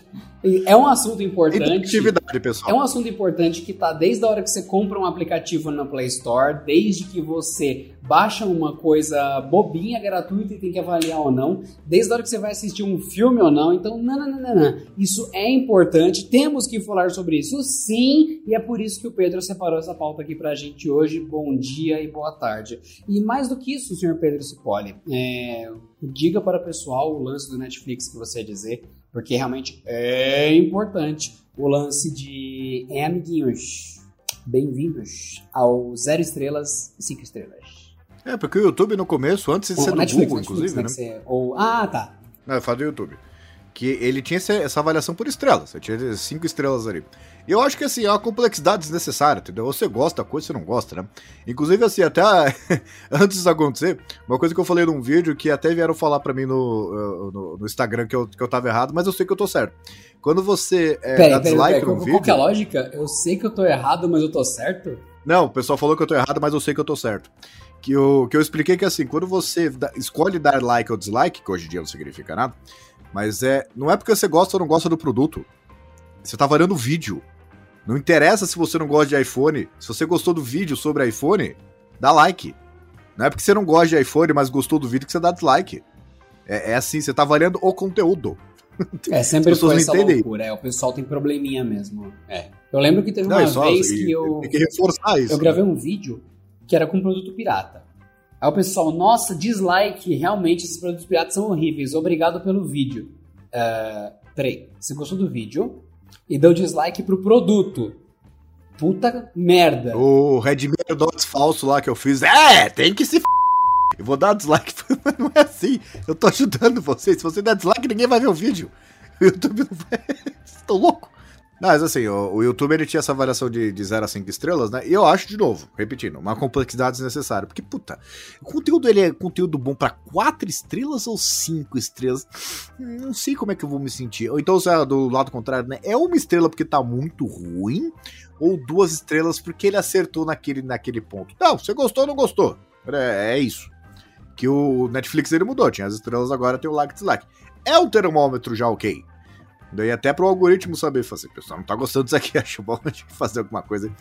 É um assunto importante. Pessoal. É um assunto importante que tá desde a hora que você compra um aplicativo na Play Store, desde que você baixa uma coisa bobinha, gratuita e tem que avaliar ou não, desde a hora que você vai assistir um filme ou não. Então, não, não, não, não. Isso é importante, temos que falar sobre isso sim, e é por isso que o Pedro separou essa pauta aqui pra gente hoje. Bom dia e boa tarde. E mais do que isso, senhor Pedro Cipoli, é, diga para o pessoal o lance do Netflix que você ia dizer porque realmente é importante o lance de é amiguinhos. Bem-vindos ao zero estrelas e cinco estrelas. É, porque o YouTube no começo, antes de ser do Netflix, Google, Netflix, inclusive, né? Ser, ou, ah, tá. Não, eu falo do YouTube. Que ele tinha essa avaliação por estrelas. Ele tinha cinco estrelas ali. Eu acho que assim, é uma complexidade desnecessária, entendeu? Você gosta da coisa, você não gosta, né? Inclusive, assim, até antes disso acontecer, uma coisa que eu falei num vídeo que até vieram falar para mim no, no, no, Instagram que eu, que eu tava errado, mas eu sei que eu tô certo. Quando você é, pera, dá pera, dislike pera, num vídeo. Qual que é a lógica? Eu sei que eu tô errado, mas eu tô certo? Não, o pessoal falou que eu tô errado, mas eu sei que eu tô certo. Que eu, que eu expliquei que assim, quando você dá, escolhe dar like ou dislike, que hoje em dia não significa nada, mas é. Não é porque você gosta ou não gosta do produto. Você tá variando o vídeo. Não interessa se você não gosta de iPhone. Se você gostou do vídeo sobre iPhone, dá like. Não é porque você não gosta de iPhone, mas gostou do vídeo que você dá dislike. É, é assim, você tá variando o conteúdo. É, sempre foi essa loucura. É, o pessoal tem probleminha mesmo. É. Eu lembro que teve uma não, vez que eu. Tem que reforçar isso. Eu gravei um vídeo que era com produto pirata. Aí o pessoal, nossa, dislike, realmente esses produtos piratas são horríveis. Obrigado pelo vídeo. Uh, peraí, você gostou do vídeo? E deu dislike pro produto. Puta merda. O Redmi Dots falso lá que eu fiz. É, tem que se f... Eu vou dar dislike, mas não é assim. Eu tô ajudando vocês. Se você der dislike, ninguém vai ver o vídeo. O YouTube não vai. Vocês estão Mas assim, o, o, YouTube ele tinha essa variação de, de 0 a 5 estrelas, né? E eu acho, de novo, repetindo, uma complexidade desnecessária. Porque, puta, o conteúdo ele é conteúdo bom para 4 estrelas ou 5 estrelas? Não sei como é que eu vou me sentir. Ou então, é do lado contrário, né? É uma estrela porque tá muito ruim, ou duas estrelas porque ele acertou naquele, naquele ponto. Não, você gostou ou não gostou? É, é isso. Que o Netflix ele mudou, tinha as estrelas agora, tem o like dislike. É um termômetro já ok. Daí até pro algoritmo saber fazer, pessoal, não tá gostando disso aqui, acho bom a gente fazer alguma coisa.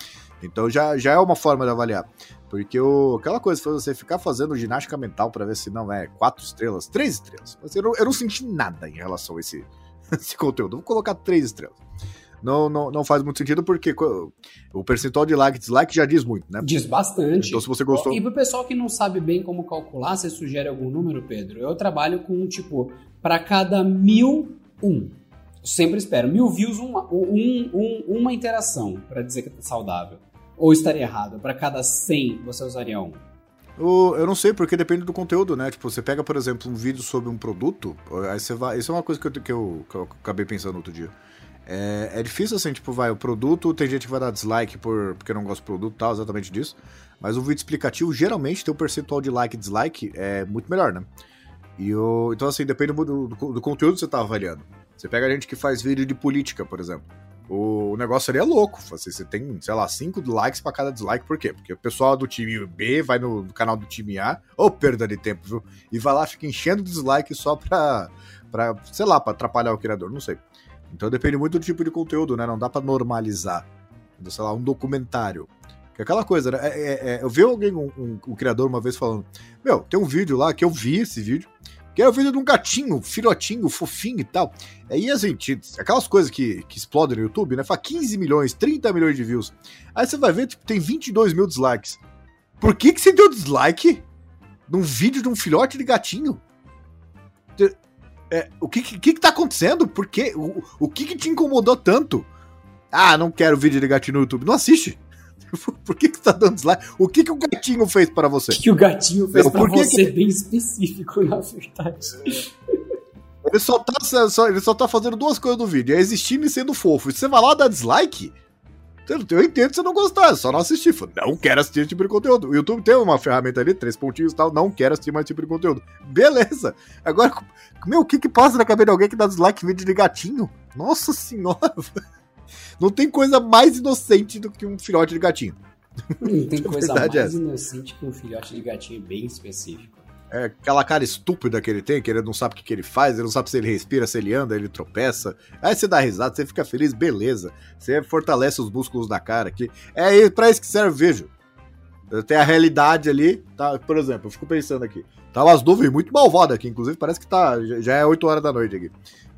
Então já, já é uma forma de avaliar. Porque o, aquela coisa foi você ficar fazendo ginástica mental para ver se não é quatro estrelas, três estrelas. Eu não, eu não senti nada em relação a esse, esse conteúdo. Vou colocar três estrelas. não, não, não faz muito sentido, porque o percentual de like e dislike já diz muito, né? Diz bastante. Então, se você gostou. E pro pessoal que não sabe bem como calcular, você sugere algum número, Pedro? Eu trabalho com, tipo, para cada mil, um. Sempre espero. Mil views, uma, um, um, uma interação, para dizer que tá saudável. Ou estaria errado? Para cada 100, você usaria um? Eu não sei, porque depende do conteúdo, né? Tipo, você pega, por exemplo, um vídeo sobre um produto, aí você vai. Isso é uma coisa que eu, que eu, que eu acabei pensando outro dia. É, é, difícil assim, tipo, vai, o produto, tem gente que vai dar dislike por, porque não gosta do produto tal, exatamente disso. Mas o vídeo explicativo, geralmente, tem um percentual de like e dislike é muito melhor, né? E então, assim, depende do, do, do conteúdo que você tá avaliando. Você pega a gente que faz vídeo de política, por exemplo. O negócio ali é louco. Você, tem, sei lá, 5 likes para cada dislike. Por quê? Porque o pessoal do time B vai no, canal do time A, ou perda de tempo, viu? E vai lá, fica enchendo dislike só pra, pra sei lá, pra atrapalhar o criador, não sei. Então depende muito do tipo de conteúdo, né? Não dá para normalizar. Sei lá, um documentário. Que é aquela coisa, né? É, é, é, eu vi alguém, um, um, um, criador, uma vez falando: Meu, tem um vídeo lá que eu vi esse vídeo, que é o vídeo de um gatinho, filhotinho, fofinho e tal. Aí, assim, aquelas coisas que, que explodem no YouTube, né? Faz 15 milhões, 30 milhões de views. Aí você vai ver, tipo, tem 22 mil dislikes. Por que, que você deu dislike num vídeo de um filhote de gatinho? É, o que, que, que tá acontecendo? Por quê? O, o que, que te incomodou tanto? Ah, não quero vídeo de gatinho no YouTube. Não assiste. Por que, que você tá dando dislike? O que, que o gatinho fez para você? O que, que o gatinho fez para você? Que... Bem específico, na verdade. Ele só, tá, só, ele só tá fazendo duas coisas no vídeo: é existindo e sendo fofo. E você vai lá dar dislike? Eu entendo você não gostar, é só não assistir. Não quero assistir esse tipo de conteúdo. O YouTube tem uma ferramenta ali, três pontinhos e tal, não quero assistir mais esse tipo de conteúdo. Beleza. Agora, meu, o que que passa na cabeça de alguém que dá dislike em vídeo de gatinho? Nossa senhora. Não tem coisa mais inocente do que um filhote de gatinho. Não tem coisa é mais é inocente que um filhote de gatinho bem específico. É aquela cara estúpida que ele tem, que ele não sabe o que, que ele faz, ele não sabe se ele respira, se ele anda, ele tropeça. Aí você dá risada, você fica feliz, beleza. Você fortalece os músculos da cara aqui. É pra isso que serve, vejo. Tem a realidade ali, tá? Por exemplo, eu fico pensando aqui. Tá umas nuvens muito malvadas aqui, inclusive parece que tá. Já é 8 horas da noite aqui.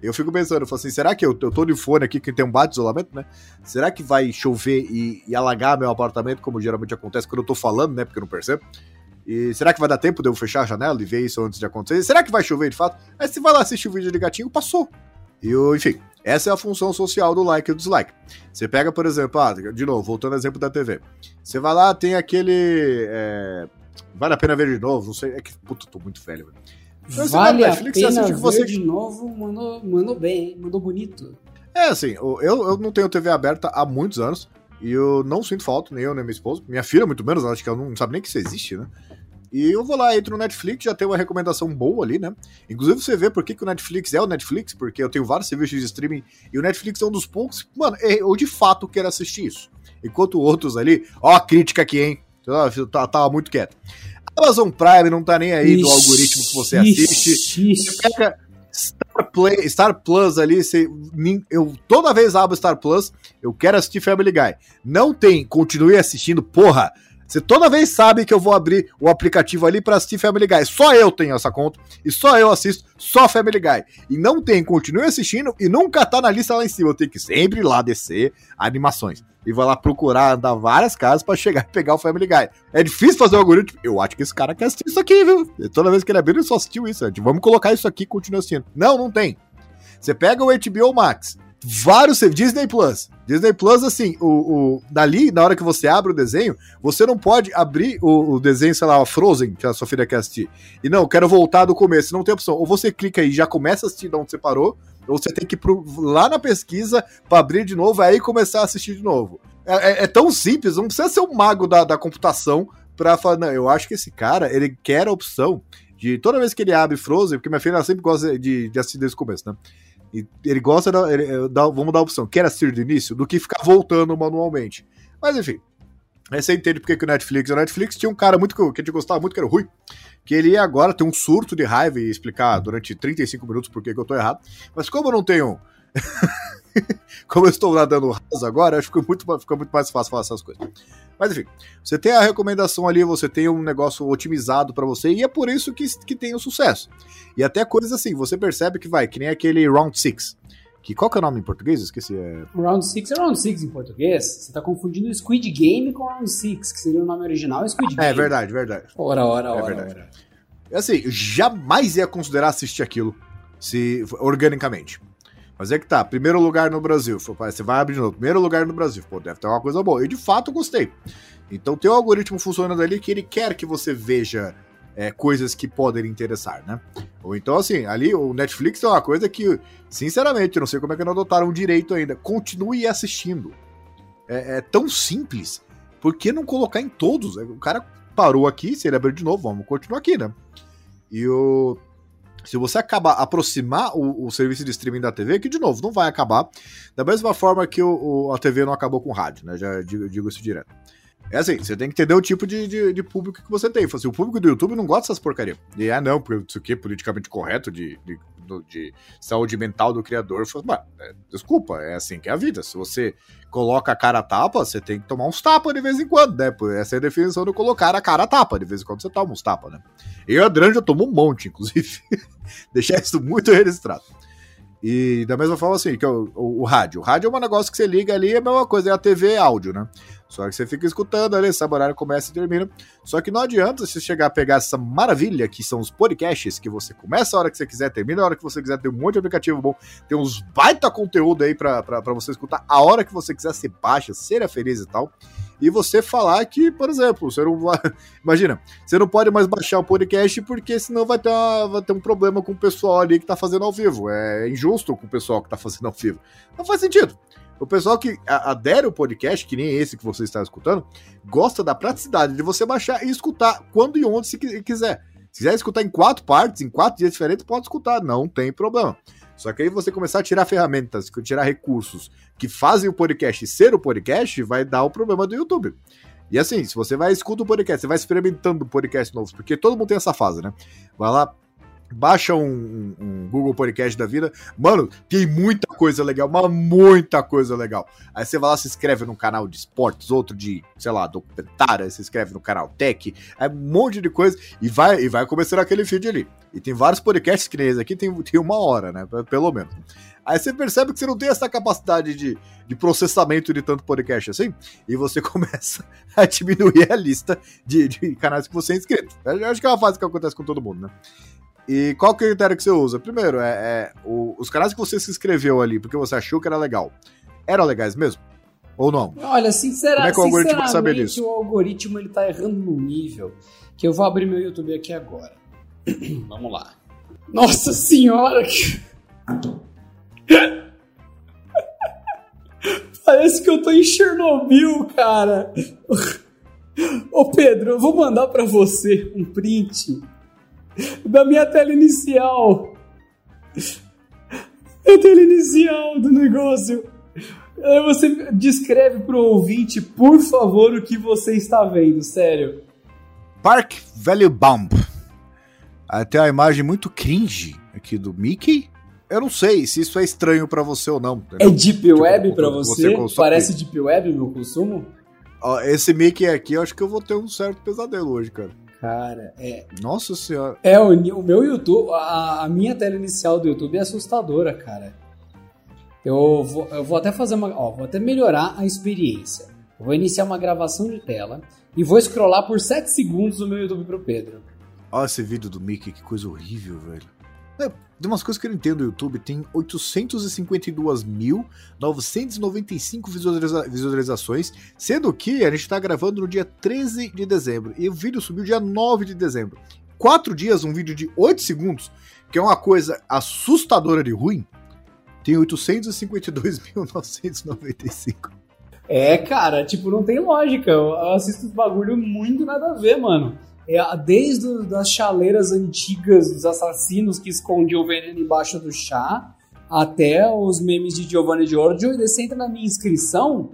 Eu fico pensando, eu falo assim, será que eu, eu tô de fone aqui, que tem um bate isolamento, né? Será que vai chover e, e, alagar meu apartamento, como geralmente acontece quando eu tô falando, né? Porque eu não percebo. E será que vai dar tempo de eu fechar a janela e ver isso antes de acontecer? Será que vai chover de fato? Aí você vai lá assistir o vídeo de gatinho, passou. E eu, enfim, essa é a função social do like e do dislike. Você pega, por exemplo, ah, de novo, voltando ao exemplo da TV. Você vai lá, tem aquele. É, vale a pena ver de novo, não sei. É que, puta, tô muito velho, velho. Então, vale a Netflix, pena ver você... de novo, mandou, mandou bem, hein? mandou bonito. É, assim, eu, eu não tenho TV aberta há muitos anos. E eu não sinto falta, nem eu, nem minha esposa. Minha filha, muito menos, acho que ela não sabe nem que isso existe, né? E eu vou lá, entro no Netflix, já tem uma recomendação boa ali, né? Inclusive você vê por que, que o Netflix é o Netflix, porque eu tenho vários serviços de streaming e o Netflix é um dos poucos. Mano, eu de fato quero assistir isso. Enquanto outros ali, ó, a crítica aqui, hein? Tava, tava muito quieto. Amazon Prime não tá nem aí ixi, do algoritmo que você assiste. Ixi. Você pega Star, Play, Star Plus ali, você, eu toda vez abro Star Plus, eu quero assistir Family Guy. Não tem, continue assistindo, porra. Você toda vez sabe que eu vou abrir o aplicativo ali para assistir Family Guy. Só eu tenho essa conta e só eu assisto só Family Guy. E não tem, continue assistindo e nunca tá na lista lá em cima. Eu tenho que sempre ir lá descer animações. E vai lá procurar andar várias casas para chegar e pegar o Family Guy. É difícil fazer o algoritmo. Eu acho que esse cara quer assistir isso aqui, viu? E toda vez que ele abriu, ele só assistiu isso. Vamos colocar isso aqui e continua assistindo. Não, não tem. Você pega o HBO Max, vários Disney Plus. Disney Plus, assim, o, o, dali, na hora que você abre o desenho, você não pode abrir o, o desenho, sei lá, Frozen, que a sua filha quer assistir. E não, quero voltar do começo, não tem opção. Ou você clica aí e já começa a assistir de onde você parou, ou você tem que ir pro, lá na pesquisa para abrir de novo, aí começar a assistir de novo. É, é, é, tão simples, não precisa ser um mago da, da computação pra falar, não, eu acho que esse cara, ele quer a opção de toda vez que ele abre Frozen, porque minha filha sempre gosta de, de assistir desde o começo, né? E ele gosta da. Ele, da vamos dar a opção, quer assistir do início, do que ficar voltando manualmente. Mas enfim. Aí você entende porque que o Netflix. O Netflix tinha um cara muito que a gente gostava muito, que era o Rui. Que ele agora ter um surto de raiva e explicar durante 35 minutos por que, que eu tô errado. Mas como eu não tenho. como eu estou nadando raso agora, acho que fica muito, fica muito mais fácil falar essas coisas. Mas enfim, você tem a recomendação ali, você tem um negócio otimizado para você, e é por isso que, que tem o sucesso. E até coisas assim, você percebe que vai, que nem aquele Round 6, Que qual que é o nome em português? Esqueci. É... Round 6 é Round 6 em português. Você tá confundindo Squid Game com Round 6, que seria o nome original é Squid Game. É verdade, verdade. Ora, ora, É ora, verdade. ora. Assim, eu jamais ia considerar assistir aquilo se organicamente. Mas é que tá, primeiro lugar no Brasil. Você vai abrir novo, primeiro lugar no Brasil. Pô, deve ter uma coisa boa. E de fato gostei. Então tem um algoritmo funcionando ali que ele quer que você veja é, coisas que podem interessar, né? Ou então, assim, ali o Netflix é uma coisa que, sinceramente, eu não sei como é que não adotaram direito ainda. Continue assistindo. É, é tão simples. Por que não colocar em todos? O cara parou aqui, se ele abrir de novo, vamos continuar aqui, né? E o. Se você acabar aproximar o, o serviço de streaming da TV, que de novo não vai acabar, da mesma forma que o, o- a TV não acabou com o rádio, né? Já digo, digo isso direto. É assim, você tem que entender o tipo de, de, de público que você tem. Assim, o público do YouTube não gosta dessas porcarias. E ah, não, porque isso aqui é politicamente correto de, de, do- de saúde mental do criador. "Bah, é, desculpa, é assim que é a vida. Se você coloca a cara a tapa, você tem que tomar uns tapas de vez em quando, né? Essa é a definição de colocar a cara a tapa. De vez em quando você toma uns tapas, né? Eu e o Adriano já tomou um monte, inclusive. Deixar isso muito registrado. E da mesma forma, assim, que o, o- o rádio. O rádio é um negócio que você liga ali, é a mesma coisa, é a TV é áudio, né? Só que você fica escutando ali, sabe, horário começa e termina. Só que não adianta você chegar a pegar essa maravilha que são os podcasts, que você começa a hora que você quiser, termina a hora que você quiser, tem um monte de aplicativo bom, tem uns baita conteúdo aí pra, pra, pra você escutar a hora que você quiser, você baixa, seja feliz e tal. E você falar que, por exemplo, você não vai. Imagina, você não pode mais baixar o podcast porque senão vai ter, uma- vai ter um problema com o pessoal ali que tá fazendo ao vivo. É injusto com o pessoal que tá fazendo ao vivo. Não faz sentido. O pessoal que adere o podcast, que nem esse que você está escutando, gosta da praticidade de você baixar e escutar quando e onde se qui- quiser. Se quiser escutar em quatro partes, em quatro dias diferentes, pode escutar, não tem problema. Só que aí você começar a tirar ferramentas, tirar recursos que fazem o podcast ser o podcast, vai dar o problema do YouTube. E assim, se você vai escuta o podcast, você vai experimentando podcast novos, porque todo mundo tem essa fase, né? Vai lá, baixa um, um- Google Podcast da vida. Mano, tem muita coisa legal, mas muita coisa legal. Aí você vai lá, se inscreve num canal de esportes, outro de, sei lá, documentário, se inscreve no canal Tech, é um monte de coisa, e vai, e vai começando aquele feed ali. E tem vários podcasts que nem esse aqui, tem, tem uma hora, né? Pelo menos. Aí você percebe que você não tem essa capacidade de, de processamento de tanto podcast assim, e você começa a diminuir a lista de, de canais que você é inscrito. Eu acho que é uma fase que acontece com todo mundo, né? E qual o critério que você usa? Primeiro, é, é o- os canais que você se inscreveu ali porque você achou que era legal, eram legais mesmo? Ou não? Olha, sincera, Como é que o algoritmo saber disso? o algoritmo ele tá errando num nível que eu vou abrir meu YouTube aqui agora. Vamos lá. Nossa senhora! que- Parece que eu tô em Chernobyl, cara. Ô Pedro, eu vou mandar pra você um print da minha tela inicial. A tela inicial do negócio. Aí você descreve pro ouvinte, por favor, o que você está vendo, sério. Park Value Bomb. Até a imagem muito cringe aqui do Mickey. Eu não sei se isso é estranho pra você ou não. É Deep Web pra você você? Parece Deep Web meu consumo? Esse Mickey aqui, eu acho que eu vou ter um certo pesadelo hoje, cara. Cara, é. Nossa senhora. É, o, o meu YouTube, a, a minha tela inicial do YouTube é assustadora, cara. Eu vou, eu vou até fazer uma. Ó, vou até melhorar a experiência. Eu vou iniciar uma gravação de tela e vou scrollar por 7 segundos o meu YouTube pro Pedro. Olha esse vídeo do Mickey, que coisa horrível, velho. Tem umas coisas que eu entendo. O YouTube tem 852.995 visualiza visualizações, sendo que a gente tá gravando no dia 13 de dezembro e o vídeo subiu dia 9 de dezembro. Quatro dias, um vídeo de 8 segundos, que é uma coisa assustadora de ruim, tem 852.995. É, cara, tipo, não tem lógica. Eu assisto os bagulho muito nada a ver, mano. É, desde o- das chaleiras antigas dos assassinos que escondiam veneno embaixo do chá, até os memes de Giovanni Giorgio, e você entra na minha inscrição,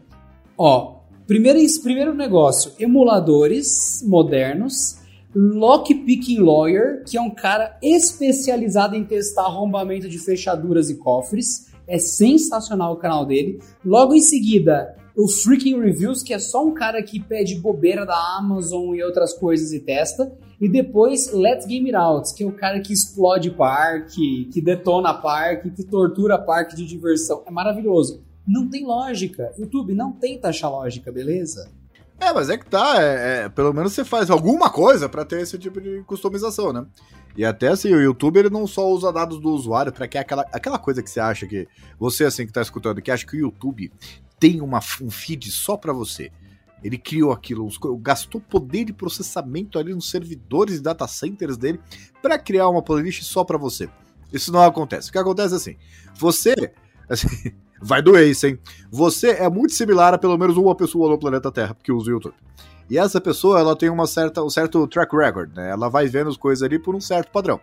ó, primeiro, primeiro negócio, emuladores modernos, Lockpicking Lawyer, que é um cara especializado em testar arrombamento de fechaduras e cofres, é sensacional o canal dele. Logo em seguida, o Freaking Reviews, que é só um cara que pede bobeira da Amazon e outras coisas e testa. E depois Let's Game It Out, que é o cara que explode parque, que detona parque, que tortura parque de diversão. É maravilhoso. Não tem lógica. YouTube não tenta achar lógica, beleza? É, mas é que tá. É, é, pelo menos você faz alguma coisa para ter esse tipo de customização, né? E até assim, o YouTube ele não só usa dados do usuário para que aquela, aquela coisa que você acha que. Você, assim, que tá escutando, que acha que o YouTube tem uma, um feed só para você. Ele criou aquilo, gastou poder de processamento ali nos servidores e data centers dele para criar uma playlist só para você. Isso não acontece. O que acontece é assim: você. Assim, vai doer isso, hein? Você é muito similar a pelo menos uma pessoa no planeta Terra que usa o YouTube. E essa pessoa, ela tem uma certa, um certo track record, né? Ela vai vendo as coisas ali por um certo padrão.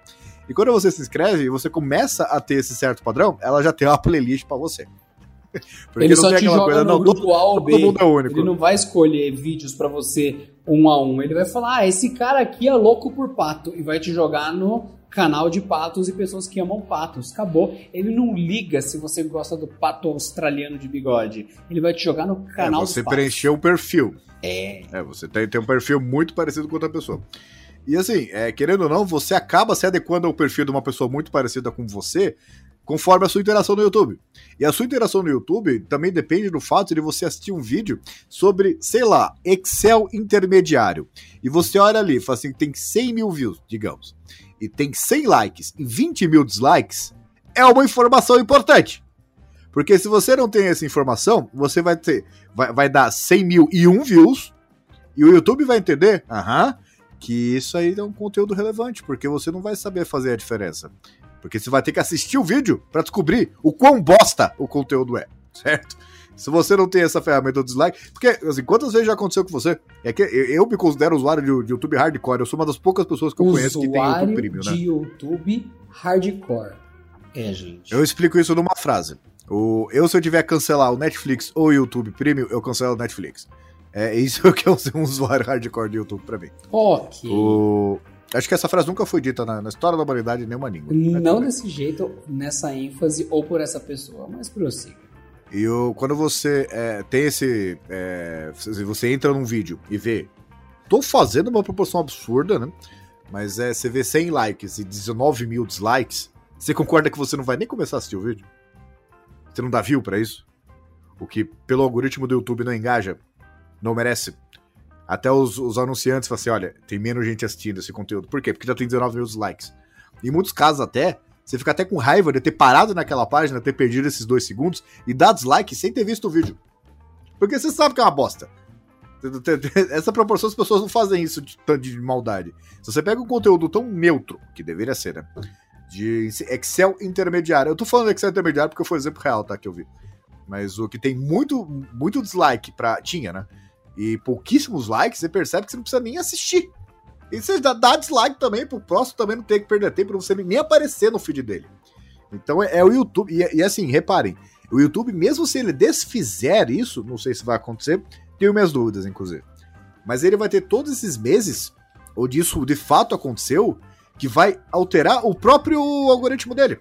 E quando você se inscreve e você começa a ter esse certo padrão, ela já tem uma playlist para você. Porque ele só te joga coisa, no não, grupo todo, A ou B. Todo mundo é único. Ele não vai escolher vídeos para você um a um. Ele vai falar, ah, esse cara aqui é louco por pato. E vai te jogar no canal de patos e pessoas que amam patos. Acabou. Ele não liga se você gosta do pato australiano de bigode. Ele vai te jogar no canal é, Você preencheu o perfil. É. É, você tem, tem um perfil muito parecido com outra pessoa. E assim, é, querendo ou não, você acaba se adequando ao perfil de uma pessoa muito parecida com você conforme a sua interação no YouTube. E a sua interação no YouTube também depende do fato de você assistir um vídeo sobre, sei lá, Excel intermediário. E você olha ali, fala assim, tem 100 mil views, digamos e tem 100 likes e 20 mil dislikes, é uma informação importante. Porque se você não tem essa informação, você vai ter. Vai, vai dar 100 mil e 1 views, e o YouTube vai entender, aham, que isso aí é um conteúdo relevante, porque você não vai saber fazer a diferença. Porque você vai ter que assistir o vídeo para descobrir o quão bosta o conteúdo é, certo? Se você não tem essa ferramenta do dislike, porque assim, quantas vezes já aconteceu com você? É que eu, me considero usuário de, de, YouTube hardcore, eu sou uma das poucas pessoas que eu usuário conheço que tem YouTube Premium, né? de YouTube hardcore. É, gente. Eu explico isso numa frase. O, eu, se eu tiver que cancelar o Netflix ou o YouTube Premium, eu cancelo o Netflix. É isso que é um usuário hardcore de YouTube pra mim. Ok. O, acho que essa frase nunca foi dita na, na história da humanidade em nenhuma língua. Não desse jeito, nessa ênfase ou por essa pessoa, mas prossiga. E o, quando você é, tem esse. É, você entra num vídeo e vê. Tô fazendo uma proporção absurda, né? Mas é, você vê 100 likes e 19 mil dislikes. Você concorda que você não vai nem começar a assistir o vídeo? Você não dá view para isso? O que, pelo algoritmo do YouTube, não engaja? Não merece? Até os, os anunciantes falam assim: olha, tem menos gente assistindo esse conteúdo. Por quê? Porque já tem 19 mil dislikes. Em muitos casos, até, você fica até com raiva de ter parado naquela página, ter perdido esses dois segundos e dar dislike sem ter visto o vídeo. Porque você sabe que é uma bosta. Essa proporção as pessoas não fazem isso de, de maldade. Se você pega um conteúdo tão neutro, que deveria ser, né? De Excel intermediário. Eu tô falando Excel intermediário porque foi o exemplo real, tá? Que eu vi. Mas o que tem muito, muito dislike pra. Tinha, né? E pouquíssimos likes, você percebe que você não precisa nem assistir. E você dá, dá dislike também pro próximo também não ter que perder tempo pra você nem aparecer no feed dele. Então é, é o YouTube. E, e, assim, reparem, o YouTube, mesmo se ele desfizer isso, não sei se vai acontecer, tenho minhas dúvidas, inclusive. Mas ele vai ter todos esses meses, onde isso de fato aconteceu, que vai alterar o próprio algoritmo dele.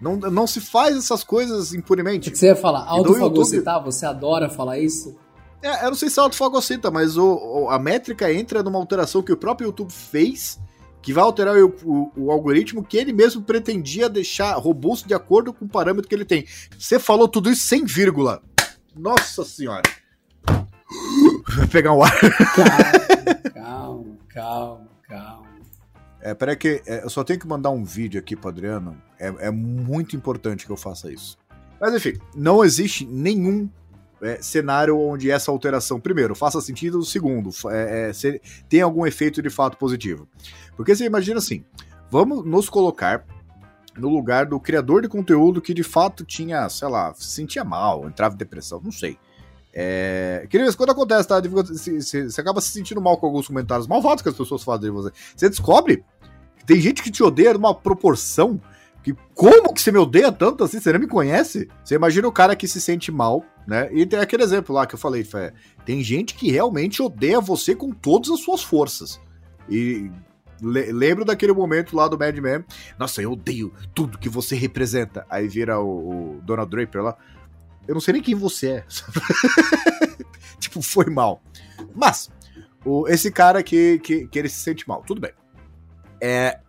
Não, não se faz essas coisas impunemente. O que você ia falar? Autofagocitar? YouTube... Você adora falar isso? É, eu não sei se é autofagocita, mas o, a métrica entra numa alteração que o próprio YouTube fez, que vai alterar o, o, o, algoritmo que ele mesmo pretendia deixar robusto de acordo com o parâmetro que ele tem. Você falou tudo isso sem vírgula. Nossa senhora. Vai pegar um ar. Calma, calma, calma. É, peraí que é, eu só tenho que mandar um vídeo aqui pro Adriano. É, é muito importante que eu faça isso. Mas enfim, não existe nenhum é, cenário onde essa alteração, primeiro, faça sentido, segundo, é, é, se, tem algum efeito de fato positivo. Porque você imagina assim, vamos nos colocar no lugar do criador de conteúdo que de fato tinha, sei lá, se sentia mal, entrava em depressão, não sei. É, que quando acontece, tá? Você acaba se sentindo mal com alguns comentários malvados que as pessoas fazem de você. Você descobre que tem gente que te odeia numa proporção que como que você me odeia tanto assim? Você não me conhece? Você imagina o cara que se sente mal, né? E tem aquele exemplo lá que eu falei, Fé. Tem gente que realmente odeia você com todas as suas forças. E le lembro daquele momento lá do Mad Men. Nossa, eu odeio tudo que você representa. Aí vira o, o Donald Draper lá. eu não sei nem quem você é. tipo, foi mal. Mas, o, esse cara que, que, que ele se sente mal, tudo bem. É,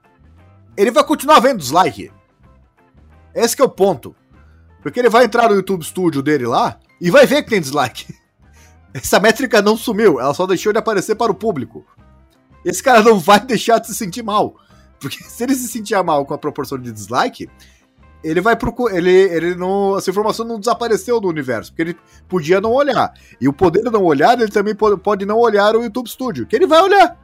ele vai continuar vendo dislike. Esse é o ponto. Porque ele vai entrar no YouTube Studio dele lá e vai ver que tem dislike. Essa métrica não sumiu, ela só deixou de aparecer para o público. Esse cara não vai deixar de se sentir mal. Porque se ele se sentir mal com a proporção de dislike, ele vai procurar. Ele, ele não. Essa informação não desapareceu do universo, porque ele podia não olhar. E o poder de não olhar, ele também pode, pode não olhar o YouTube Studio, que ele vai olhar.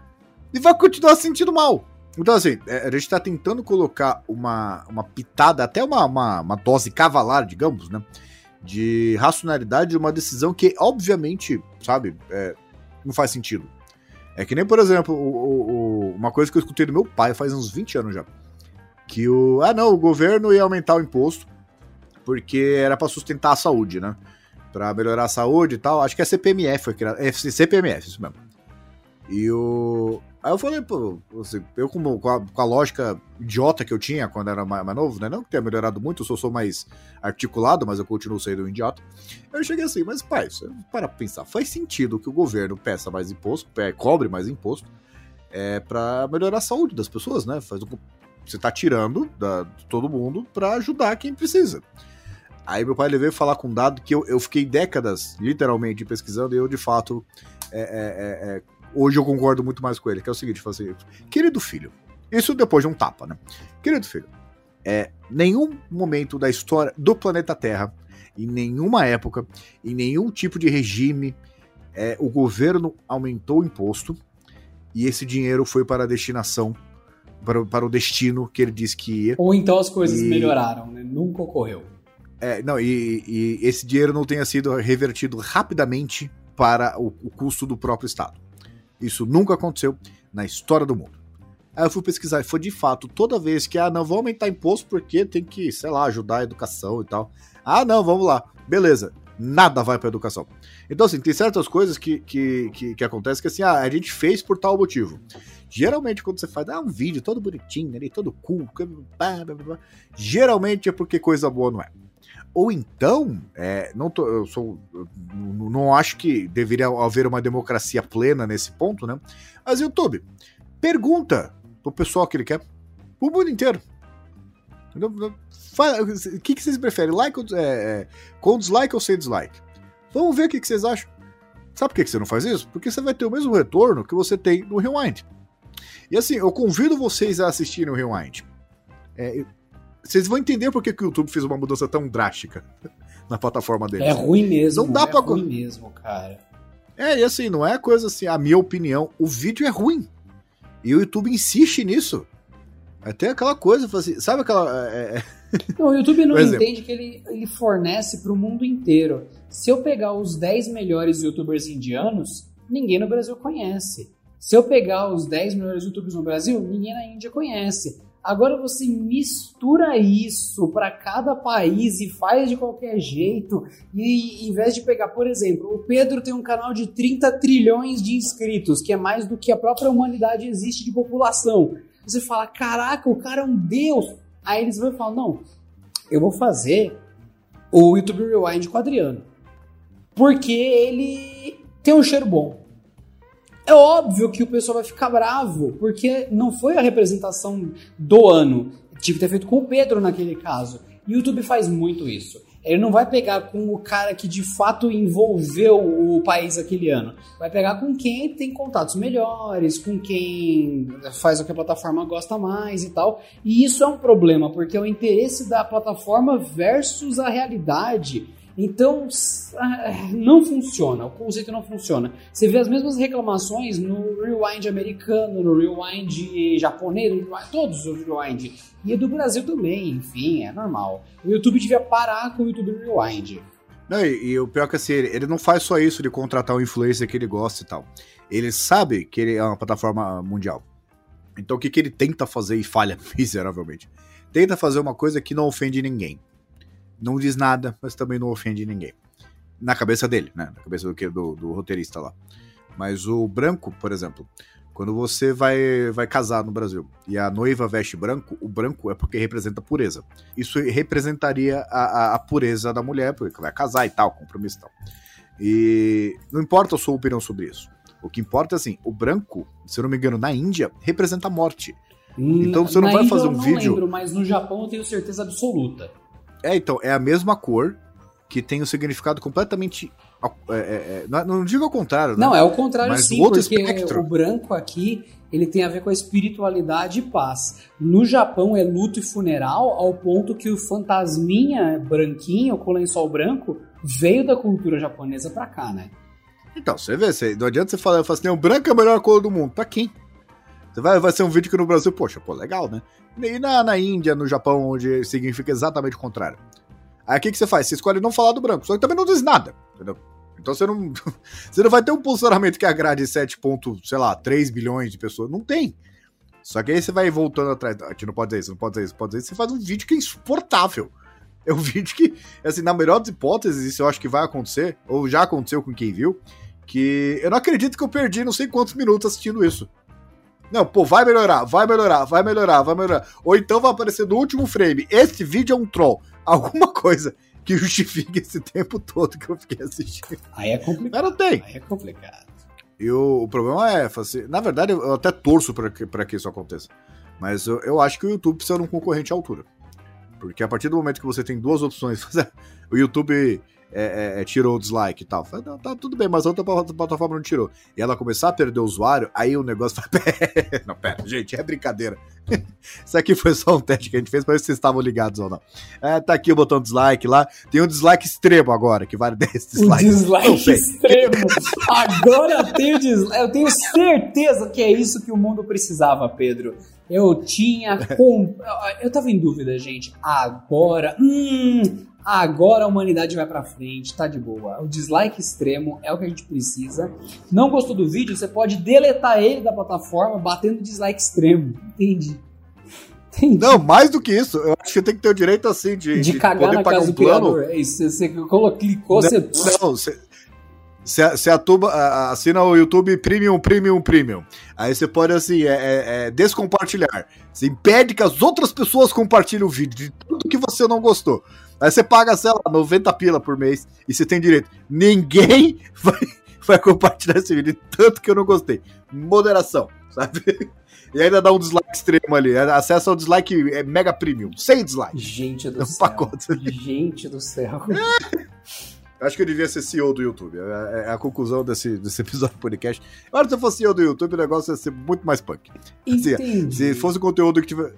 E vai continuar se sentindo mal. Então, assim, é, a gente está tentando colocar uma, uma pitada, até uma, uma, uma, dose cavalar, digamos, né? De racionalidade de uma decisão que, obviamente, sabe, é, não faz sentido. É que nem, por exemplo, o, o, uma coisa que eu escutei do meu pai faz uns 20 anos já. Que o. Ah, não, o governo ia aumentar o imposto porque era para sustentar a saúde, né? Para melhorar a saúde e tal. Acho que é CPMF foi criado. É CPMF, isso mesmo. E o. Aí eu falei, pô, assim, eu com a, com a, lógica idiota que eu tinha quando era mais, mais, novo, né? Não que tenha melhorado muito, eu sou, sou mais articulado, mas eu continuo sendo um idiota. Eu cheguei assim, mas pai, para pensar, faz sentido que o governo peça mais imposto, cobre mais imposto, é, para melhorar a saúde das pessoas, né? Faz você tá tirando da, de todo mundo para ajudar quem precisa. Aí meu pai veio falar com um dado que eu, eu fiquei décadas, literalmente, pesquisando, e eu de fato é, é, é, é hoje eu concordo muito mais com ele, que é o seguinte, assim, querido filho, isso depois de um tapa, né? Querido filho, é, nenhum momento da história do planeta Terra, em nenhuma época, em nenhum tipo de regime, é, o governo aumentou o imposto e esse dinheiro foi para a destinação, para, para o destino que ele disse que ia. Ou então as coisas e... melhoraram, né? Nunca ocorreu. É, não, e, e, esse dinheiro não tenha sido revertido rapidamente para o, o custo do próprio Estado. Isso nunca aconteceu na história do mundo. Aí eu fui pesquisar e foi de fato, toda vez que, ah, não, vou aumentar imposto porque tem que, sei lá, ajudar a educação e tal. Ah, não, vamos lá. Beleza. Nada vai para educação. Então, assim, tem certas coisas que, que, que, que acontecem que, assim, ah, a gente fez por tal motivo. Geralmente, quando você faz ah, um vídeo todo bonitinho, ali, todo cool, blá, blá, blá, geralmente é porque coisa boa não é. Ou então, é, não tô, eu sou, eu não acho que deveria haver uma democracia plena nesse ponto, né? Mas YouTube, pergunta pro pessoal que ele quer, o mundo inteiro. O que, que vocês preferem? Like ou, é, é, com dislike ou sem dislike? Vamos ver o que, que vocês acham. Sabe por que, que você não faz isso? Porque você vai ter o mesmo retorno que você tem no Rewind. E assim, eu convido vocês a assistirem o Rewind. É, vocês vão entender por que, que o YouTube fez uma mudança tão drástica na plataforma dele. É ruim mesmo. Não dá é pra... ruim mesmo, cara. É, e assim, não é coisa assim, a minha opinião. O vídeo é ruim. E o YouTube insiste nisso. Até aquela coisa, assim, sabe aquela. É... é, é não, o YouTube não entende que ele, ele fornece para o mundo inteiro. Se eu pegar os 10 melhores youtubers indianos, ninguém no Brasil conhece. Se eu pegar os 10 melhores youtubers no Brasil, ninguém na Índia conhece. Agora você mistura isso para cada país e faz de qualquer jeito. E em vez de pegar, por exemplo, o Pedro tem um canal de 30 trilhões de inscritos, que é mais do que a própria humanidade existe de população. Você fala, caraca, o cara é um deus. Aí eles vão falar, não, eu vou fazer o YouTube Rewind com o Adriano. Porque ele tem um cheiro bom. É óbvio que o pessoal vai ficar bravo, porque não foi a representação do ano. Tive que ter feito com o Pedro naquele caso. E o YouTube faz muito isso. Ele não vai pegar com o cara que de fato envolveu o país aquele ano. Vai pegar com quem tem contatos melhores, com quem faz o que a plataforma gosta mais e tal. E isso é um problema, porque é o interesse da plataforma versus a realidade. Então, ah, não funciona, o conceito não funciona. Você vê as mesmas reclamações no Rewind americano, no Rewind japonês, todos os Rewind. E do Brasil também, enfim, é normal. O YouTube devia parar com o YouTube Rewind. Não, e, e, o pior é que assim, ele, ele, não faz só isso de contratar um influencer que ele gosta e tal. Ele sabe que ele é uma plataforma mundial. Então o que, que ele tenta fazer e falha miseravelmente? Tenta fazer uma coisa que não ofende ninguém não diz nada, mas também não ofende ninguém. Na cabeça dele, né? Na cabeça do, do, do roteirista lá. Mas o branco, por exemplo, Quando você vai, vai casar no Brasil e a noiva veste branco, o branco é porque representa pureza. Isso representaria a, a, a pureza da mulher, porque vai casar e tal, compromisso e tal. E não importa a sua opinião sobre isso. O que importa é assim, o branco, se eu não me engano, na Índia, representa a morte. Então você não Na vai Índia fazer eu um não vídeo. Lembro, mas no Japão eu tenho certeza absoluta. É, então, é a mesma cor que tem um significado completamente. é, é, é, não, não digo ao contrário, né? Não, é o contrário Mas sim, o outro porque espectro. o branco aqui ele tem a ver com a espiritualidade e paz. No Japão é luto e funeral, ao ponto que o fantasminha branquinho com lençol branco veio da cultura japonesa pra cá, né? Então, você vê, você, não adianta você falar, falar assim, o branco é a melhor cor do mundo. Pra quem? Vai, vai ser um vídeo que no Brasil, poxa, pô, legal, né? E na, na Índia, no Japão, onde significa exatamente o contrário. Aí o que, que você faz? Você escolhe não falar do branco, só que também não diz nada, entendeu? Então você não, você não vai ter um posicionamento que agrade 7 ponto, sei lá, 3 bilhões de pessoas. Não tem. Só que aí você vai voltando atrás. A gente não pode dizer isso, não pode dizer isso, não pode dizer isso. Você faz um vídeo que é insuportável. É um vídeo que, assim, na melhor das hipóteses, isso eu acho que vai acontecer, ou já aconteceu com quem viu, que eu não acredito que eu perdi não sei quantos minutos assistindo isso. Não, pô, vai melhorar, vai melhorar, vai melhorar, vai melhorar. Ou então vai aparecer no último frame. Esse vídeo é um troll. Alguma coisa que justifique esse tempo todo que eu fiquei assistindo. Aí é complicado. Mas não tem. Aí é complicado. E o, o problema é, assim, na verdade, eu até torço pra que, pra que isso aconteça. Mas eu, eu acho que o YouTube precisa de um concorrente à altura. Porque a partir do momento que você tem duas opções, o YouTube é, é, é, tirou o dislike e tal. Fala, não, tá tudo bem, mas a outra plataforma não tirou. E ela começar a perder o usuário, aí o negócio fala, não, pera, gente, é brincadeira. Isso aqui foi só um teste que a gente fez pra ver se vocês estavam ligados ou não. É, tá aqui o botão dislike lá. Tem um dislike extremo agora, que vale 10 O dislikes. Não dislike extremo. Agora eu tenho dislike. Eu tenho certeza que é isso que o mundo precisava, Pedro. Eu tinha. Com... Eu tava em dúvida, gente. Agora. Hum, agora a humanidade vai pra frente, tá de boa. O dislike extremo é o que a gente precisa. Não gostou do vídeo? Você pode deletar ele da plataforma batendo dislike extremo. Entendi. Entendi. Não, mais do que isso, eu acho que tem que ter o direito assim de, de, cagar na casa do criador. É isso. Você, colocou, clicou, não, você. Não, você. Você, atuba, assina o YouTube Premium, Premium, Premium. Aí você pode, assim, é, é, é, descompartilhar. Você impede que as outras pessoas compartilhem o vídeo de tudo que você não gostou. Aí você paga, sei lá, 90 pila por mês e você tem direito. Ninguém vai, vai compartilhar esse vídeo de tanto que eu não gostei. Moderação, sabe? E ainda dá um dislike extremo ali. Acessa ao dislike é, mega premium. Sem dislike. Gente do É um céu. pacote. Gente do céu. Acho que eu devia ser CEO do YouTube. É é a conclusão desse, desse episódio do podcast. Agora, se eu fosse CEO do YouTube, o negócio ia ser muito mais punk. Assim. Se fosse um conteúdo que tiver.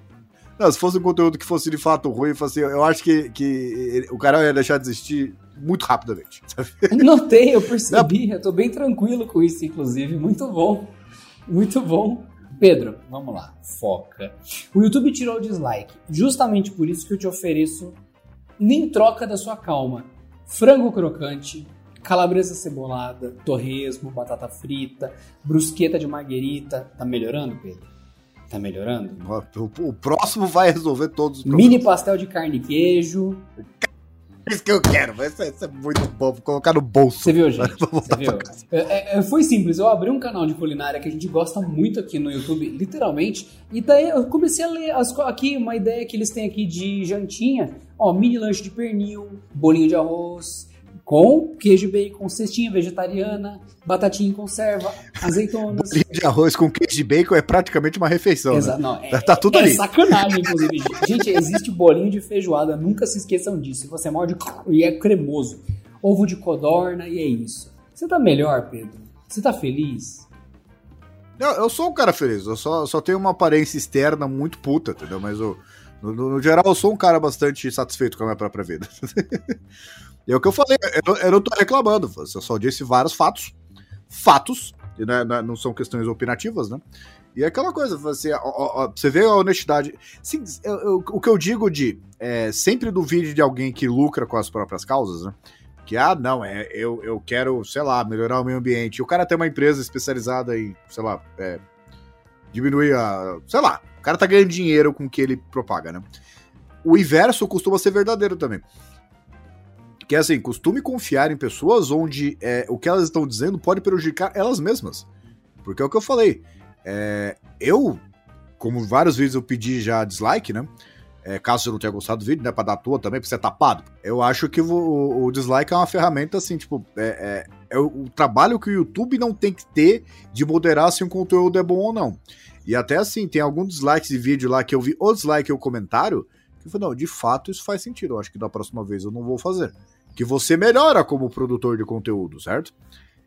Não, se fosse um conteúdo que fosse de fato ruim, fosse, eu acho que, que o cara ia deixar de existir muito rapidamente. sabe? Notei, eu percebi. Eu tô bem tranquilo com isso, inclusive. Muito bom. Muito bom. Pedro, vamos lá. Foca. O YouTube tirou o dislike. Justamente por isso que eu te ofereço, nem troca da sua calma, frango crocante, calabresa cebolada, torresmo, batata frita, brusqueta de marguerita. Tá melhorando, Pedro? Tá melhorando? O, o próximo vai resolver todos os problemas. Mini pastel de carne e queijo. É isso que eu quero. Vai ser, isso é muito bom. Vou colocar no bolso. Você viu, gente? Você viu? casa. É, é, foi simples. Eu abri um canal de culinária que a gente gosta muito aqui no YouTube, literalmente. E daí eu comecei a ler as aqui uma ideia que eles têm aqui de jantinha. Ó, mini lanche de pernil, bolinho de arroz, com queijo e bacon, cestinha vegetariana, batatinha em conserva, azeitonas. Bolinho de arroz com queijo de bacon é praticamente uma refeição. Exa- Né? não, é, Tá tudo é ali. sacanagem, inclusive. gente, existe bolinho de feijoada, nunca se esqueçam disso. Você morde e é cremoso. Ovo de codorna e é isso. Você tá melhor, Pedro? Você tá feliz? Eu, eu sou um cara feliz, eu só, só tenho uma aparência externa muito puta, entendeu? Mas eu, no- no geral eu sou um cara bastante satisfeito com a minha própria vida. é o que eu falei, eu, eu não tô reclamando, eu só disse vários fatos. Fatos, e não, é- não são questões opinativas, né? E é aquela coisa, você, ó, ó, você vê a honestidade. Sim, eu- eu- o que eu digo de é, sempre do vídeo de alguém que lucra com as próprias causas, né? Que, ah, não, é, eu, eu quero, sei lá, melhorar o meio ambiente. O cara tem uma empresa especializada em, sei lá, é, diminuir a. Sei lá, o cara tá ganhando dinheiro com o que ele propaga, né? O inverso costuma ser verdadeiro também. Que é assim, costume confiar em pessoas onde é, o que elas estão dizendo pode prejudicar elas mesmas. Porque é o que eu falei. É, eu, como vários vídeos eu pedi já dislike, né? É, caso você não tenha gostado do vídeo, né? Pra dar tua também, pra ser tapado. Eu acho que o, o dislike é uma ferramenta assim, tipo, é, é, é o, trabalho que o YouTube não tem que ter de moderar se um conteúdo é bom ou não. E até assim, tem alguns dislikes de vídeo lá que eu vi o dislike ou comentário, que eu falei, não, de fato isso faz sentido. Eu acho que da próxima vez eu não vou fazer. Que você melhora como produtor de conteúdo, certo?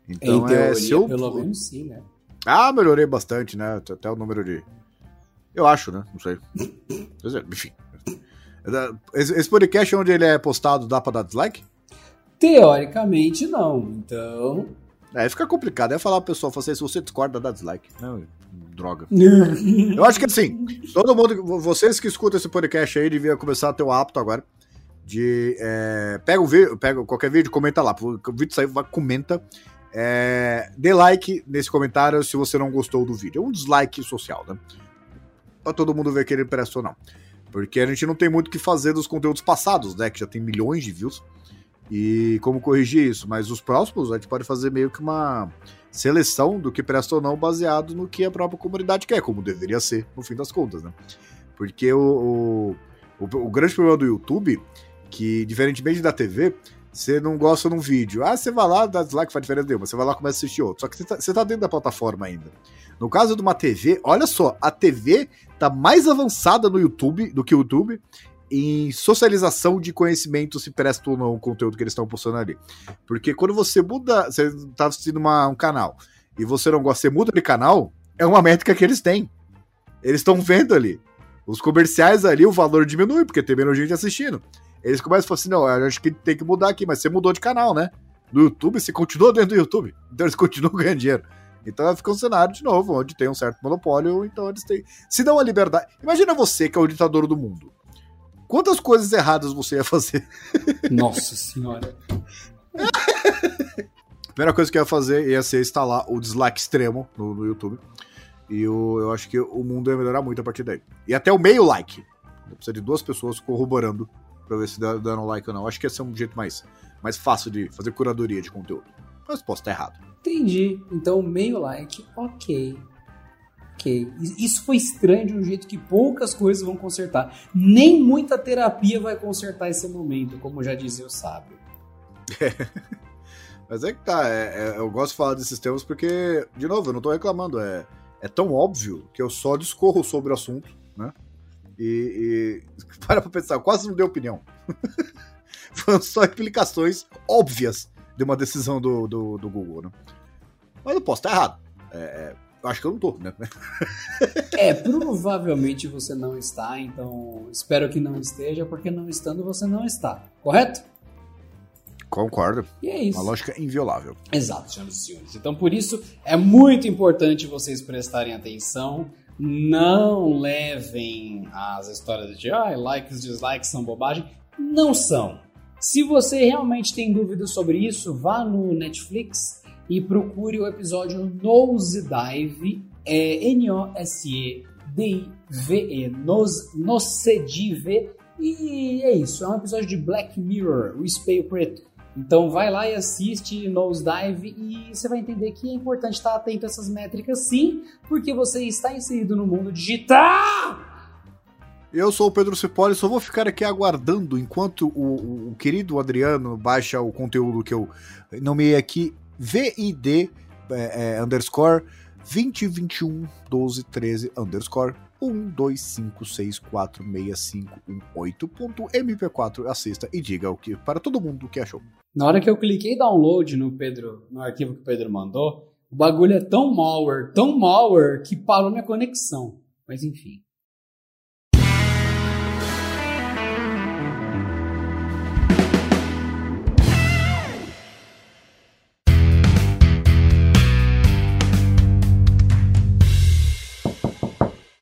Então, teoria, é, se eu... pelo menos sim, né? Ah, melhorei bastante, né? Até o número de. Eu acho, né? Não sei. Enfim. Esse podcast onde ele é postado dá pra dar dislike? Teoricamente não, então. É, fica complicado. É falar pro pessoal, assim, se você discorda, dá dislike. Não, droga. Eu acho que assim, todo mundo, vocês que escutam esse podcast aí, devia começar a ter o hábito agora de. É, pega o vídeo, pega qualquer vídeo, comenta lá. O vídeo vai, comenta. É, dê like nesse comentário se você não gostou do vídeo. É um dislike social, né? Pra todo mundo ver que ele presta ou não. Porque a gente não tem muito o que fazer dos conteúdos passados, né? Que já tem milhões de views. E como corrigir isso? Mas os próximos a gente pode fazer meio que uma seleção do que presta ou não baseado no que a própria comunidade quer, como deveria ser, no fim das contas, né? Porque o, o, o, o grande problema do YouTube, que diferentemente da TV, você não gosta de um vídeo. Ah, você vai lá, dá dislike, faz diferença nenhuma. Você vai lá e começa a assistir outro. Só que você tá, tá dentro da plataforma ainda. No caso de uma TV, olha só, a TV tá mais avançada no YouTube do que o YouTube em socialização de conhecimento se presta ou não o conteúdo que eles estão postando ali. Porque quando você muda, você tá assistindo uma, um canal e você não gosta, você muda de canal, é uma métrica que eles têm. Eles estão vendo ali. Os comerciais ali, o valor diminui, porque tem menos gente assistindo. Eles começam a falar assim: não, eu acho que tem que mudar aqui, mas você mudou de canal, né? No YouTube, você continuou dentro do YouTube. Então eles continuam ganhando dinheiro. Então fica um cenário de novo, onde tem um certo monopólio, então eles têm. Se dão a liberdade. Imagina você que é o ditador do mundo. Quantas coisas erradas você ia fazer? Nossa senhora. Primeira coisa que eu ia fazer ia ser instalar o dislike extremo no, no YouTube. E eu, eu acho que o mundo ia melhorar muito a partir daí. E até o meio like. Precisa de duas pessoas corroborando pra ver se dá, dando like ou não. Acho que ia ser um jeito mais, mais fácil de fazer curadoria de conteúdo. Mas posso estar errado. Entendi. Então, meio like, ok. Ok. Isso foi estranho de um jeito que poucas coisas vão consertar. Nem muita terapia vai consertar esse momento, como já dizia o sábio. É. Mas é que tá, é, é, eu gosto de falar desses temas porque, de novo, eu não tô reclamando, é, é tão óbvio que eu só discorro sobre o assunto, né? E, e para pra pensar, quase não deu opinião. Foram só explicações óbvias de uma decisão do, do, do Google, né? Mas eu posso estar errado. É, é acho que eu não tô, né? é, provavelmente você não está, então espero que não esteja, porque não estando você não está, correto? Concordo. E é isso. Uma lógica inviolável. Exato, senhoras e senhores. Então, por isso, é muito importante vocês prestarem atenção não levem as histórias de ah, likes, dislikes são bobagem. Não são. Se você realmente tem dúvidas sobre isso, vá no Netflix e procure o episódio Nose Dive, é N-O-S-E-D-I-V-E, Nose Dive, e é isso, é um episódio de Black Mirror, o espelho preto. Então vai lá e assiste Nosedive e você vai entender que é importante estar atento a essas métricas sim, porque você está inserido no mundo digital. Eu sou o Pedro Cipoli, só vou ficar aqui aguardando enquanto o, o, querido Adriano baixa o conteúdo que eu nomeei aqui, VID é, é, underscore 2021 12 13 underscore 125646518.mp4 assista e diga o que para todo mundo o que achou. Na hora que eu cliquei download no Pedro, no arquivo que o Pedro mandou, o bagulho é tão malware, tão malware que parou minha conexão. Mas enfim.